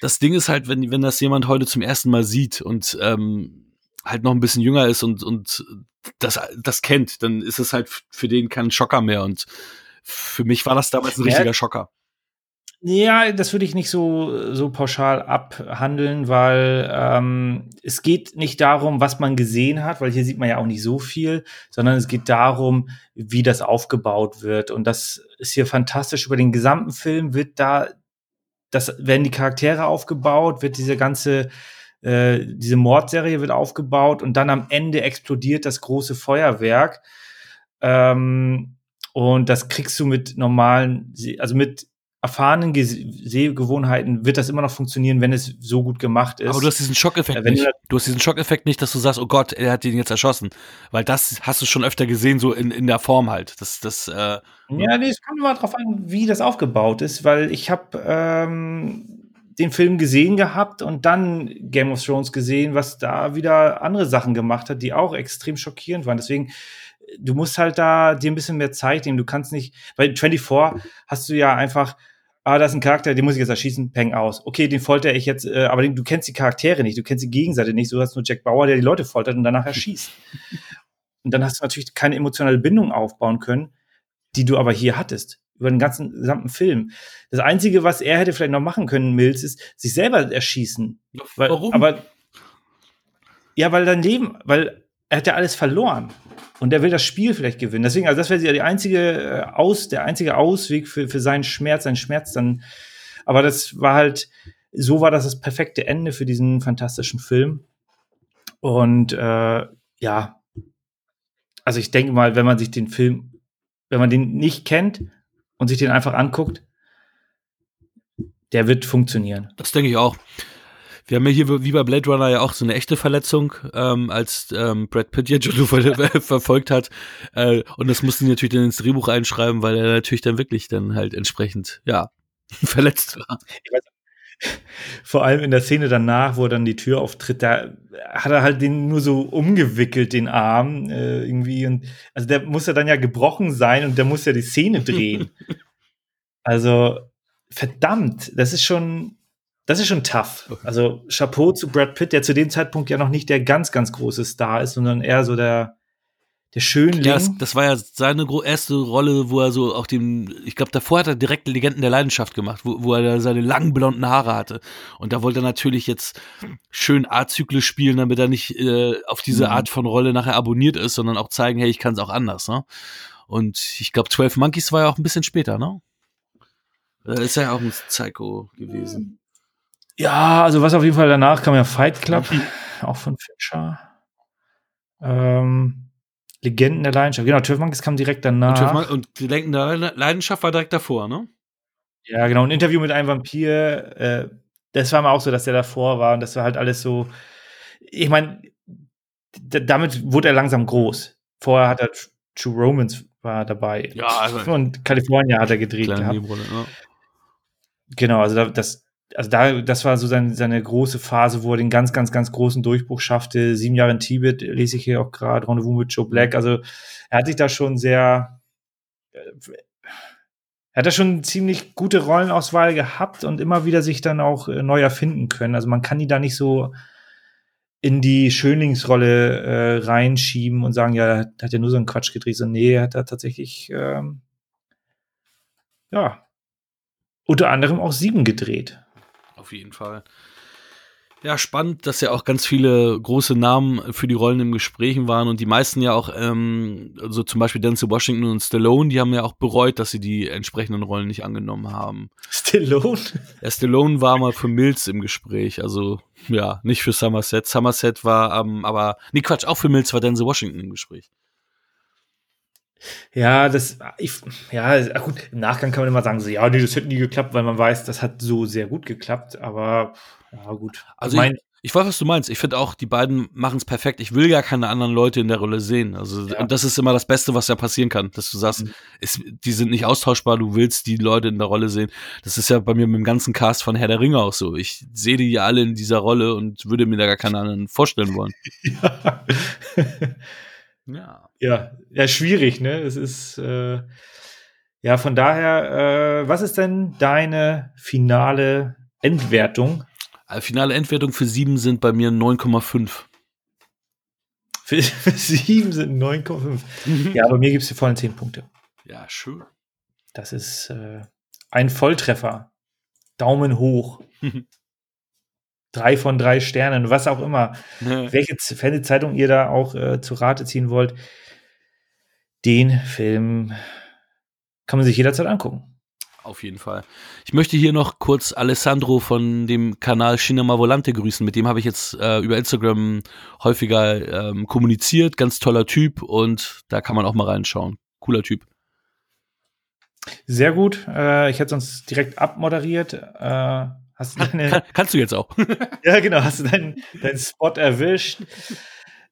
das Ding ist halt, wenn, wenn das jemand heute zum ersten Mal sieht und ähm, halt noch ein bisschen jünger ist und, und das, das kennt, dann ist es halt für den kein Schocker mehr. Und für mich war das damals ein richtiger Schocker. Ja, das würde ich nicht so, so pauschal abhandeln, weil ähm, es geht nicht darum, was man gesehen hat, weil hier sieht man ja auch nicht so viel, sondern es geht darum, wie das aufgebaut wird. Und das ist hier fantastisch. Über den gesamten Film wird da, das werden die Charaktere aufgebaut, wird diese ganze, äh, diese Mordserie wird aufgebaut und dann am Ende explodiert das große Feuerwerk. Ähm, und das kriegst du mit normalen, also mit erfahrenen Ge Sehgewohnheiten wird das immer noch funktionieren, wenn es so gut gemacht ist. Aber du hast diesen Schockeffekt Ja, wenn nicht. du- Du hast diesen Schockeffekt nicht, dass du sagst, oh Gott, er hat ihn jetzt erschossen. Weil das hast du schon öfter gesehen, so in, in der Form halt. Das, das, äh, Ja, nee, es kommt immer drauf an, wie das aufgebaut ist, weil ich habe ähm, den Film gesehen gehabt und dann Game of Thrones gesehen, was da wieder andere Sachen gemacht hat, die auch extrem schockierend waren. Deswegen, du musst halt da dir ein bisschen mehr Zeit nehmen. Du kannst nicht, bei 24 hast du ja einfach, ah, das ist ein Charakter, den muss ich jetzt erschießen, peng aus. Okay, den folter ich jetzt, äh, aber den, du kennst die Charaktere nicht, du kennst die Gegenseite nicht. Du hast nur Jack Bauer, der die Leute foltert und danach erschießt. *laughs* und dann hast du natürlich keine emotionale Bindung aufbauen können die du aber hier hattest, über den ganzen gesamten Film. Das Einzige, was er hätte vielleicht noch machen können, Mills, ist sich selber erschießen. Weil, Warum? Aber ja, weil dein Leben, weil er hat ja alles verloren und er will das Spiel vielleicht gewinnen. Deswegen, also das wäre ja die einzige äh, aus, der einzige Ausweg für, für seinen Schmerz, seinen Schmerz dann. Aber das war halt, so war das das perfekte Ende für diesen fantastischen Film. Und äh, ja, also ich denke mal, wenn man sich den Film, wenn man den nicht kennt und sich den einfach anguckt, der wird funktionieren. das denke ich auch. Wir haben ja hier wie bei Blade Runner ja auch so eine echte Verletzung, ähm, als ähm, Brad Pitt jetzt schon *laughs* ver verfolgt hat. Äh, und das mussten die natürlich dann ins Drehbuch einschreiben, weil er natürlich dann wirklich dann halt entsprechend, ja, *laughs* verletzt war. Vor allem in der Szene danach, wo er dann die Tür auftritt, da hat er halt den nur so umgewickelt, den Arm, äh, irgendwie. Und also der muss ja dann ja gebrochen sein und der muss ja die Szene drehen. *laughs* also, verdammt, das ist schon, das ist schon tough. Also, Chapeau zu Brad Pitt, der zu dem Zeitpunkt ja noch nicht der ganz, ganz große Star ist, sondern eher so der, der Schönling. Ja, das, das war ja seine erste Rolle, wo er so auch den, ich glaube, davor hat er direkt Legenden der Leidenschaft gemacht, wo, wo er da seine langen blonden Haare hatte. Und da wollte er natürlich jetzt schön azyklisch spielen, damit er nicht äh, auf diese Mhm. Art von Rolle nachher abonniert ist, sondern auch zeigen, hey, ich kann es auch anders, ne? Und ich glaube, 12 Monkeys war ja auch ein bisschen später, ne? Da ist er ja auch ein Psycho gewesen. Ja, also was auf jeden Fall danach kam ja Fight Club, auch von Fincher. Ähm, Legenden der Leidenschaft. Genau, 12 Monkeys kam direkt danach. Und, 12 Mon- und die Legenden der Leidenschaft war direkt davor, ne? Ja, genau, ein Interview mit einem Vampir. Äh, das war mal auch so, dass der davor war und das war halt alles so. Ich meine, damit wurde er langsam groß. Vorher hat er True Romance war dabei. Ja, also- Und California hat er gedreht Kleine gehabt. Nebenrolle, ne? Genau, also da, das, also da, das war so seine, seine große Phase, wo er den ganz, ganz, ganz großen Durchbruch schaffte. Sieben Jahre in Tibet lese ich hier auch gerade, Rendezvous mit Joe Black. Also er hat sich da schon sehr, äh, er hat da schon ziemlich gute Rollenauswahl gehabt und immer wieder sich dann auch äh, neu erfinden können. Also man kann die da nicht so in die Schönlingsrolle äh, reinschieben und sagen, ja, hat ja nur so einen Quatsch gedreht. So, nee, er hat da tatsächlich, ähm, ja, unter anderem auch sieben gedreht. Auf jeden Fall. Ja, spannend, dass ja auch ganz viele große Namen für die Rollen im Gesprächen waren und die meisten ja auch, ähm, also zum Beispiel Denzel Washington und Stallone, die haben ja auch bereut, dass sie die entsprechenden Rollen nicht angenommen haben. Stallone? Ja, Stallone war mal für Mills im Gespräch, also ja, nicht für Somerset. Somerset war, ähm, aber, nee, Quatsch, auch für Mills war Denzel Washington im Gespräch. Ja, das, ich, ja, ach gut, im Nachgang kann man immer sagen, so, ja, nee, das hätte nie geklappt, weil man weiß, das hat so sehr gut geklappt, aber, ja, gut. Also mein, ich, ich weiß, was du meinst. Ich finde auch, die beiden machen es perfekt. Ich will gar keine anderen Leute in der Rolle sehen. Also, Ja. und das ist immer das Beste, was ja passieren kann, dass du sagst, Mhm. es, die sind nicht austauschbar, du willst die Leute in der Rolle sehen. Das ist ja bei mir mit dem ganzen Cast von Herr der Ringe auch so. Ich sehe die ja alle in dieser Rolle und würde mir da gar keinen anderen vorstellen wollen. *laughs* ja. Ja. Ja, ja, schwierig, ne? Es ist, äh, ja, von daher, äh, was ist denn deine finale Endwertung Also finale Endwertung für sieben sind bei mir 9,5. Für, *laughs* für sieben sind 9,5. Ja, bei mir gibt es die vollen 10 Punkte. Ja, schön. Das ist äh, ein Volltreffer. Daumen hoch. drei von drei Sternen, was auch immer. Welche Z- Fernsehzeitung ihr da auch äh, zu Rate ziehen wollt, den Film kann man sich jederzeit angucken. Auf jeden Fall. Ich möchte hier noch kurz Alessandro von dem Kanal Cinema Volante grüßen. Mit dem habe ich jetzt äh, über Instagram häufiger ähm, kommuniziert. Ganz toller Typ und da kann man auch mal reinschauen. Cooler Typ. Sehr gut. Äh, ich hätte sonst direkt abmoderiert. Äh, hast du deine, Kann, kannst du jetzt auch. *laughs* ja, genau, hast du deinen, deinen Spot erwischt.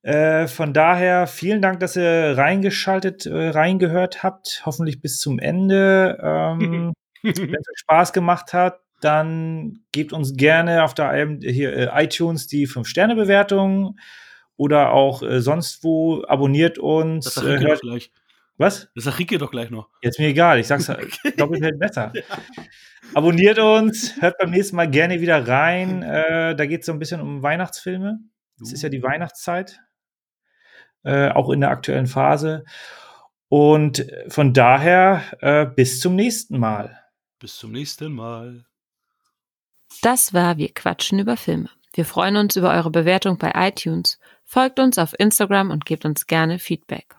Äh, von daher vielen Dank, dass ihr reingeschaltet, äh, reingehört habt. Hoffentlich bis zum Ende. Ähm, *laughs* Wenn es euch Spaß gemacht hat, dann gebt uns gerne auf der hier, äh, iTunes die 5-Sterne-Bewertung oder auch äh, sonst wo. Abonniert uns. Das sagt Äh, hört, gleich. was? Das sagt Rike doch gleich noch. Jetzt mir egal, ich sag's doppelt hält besser. *laughs* Abonniert uns, hört beim nächsten Mal gerne wieder rein. Äh, da geht es so ein bisschen um Weihnachtsfilme. Es ist ja die Weihnachtszeit, äh, auch in der aktuellen Phase. Und von daher äh, bis zum nächsten Mal. Bis zum nächsten Mal. Das war Wir quatschen über Filme. Wir freuen uns über eure Bewertung bei iTunes. Folgt uns auf Instagram und gebt uns gerne Feedback.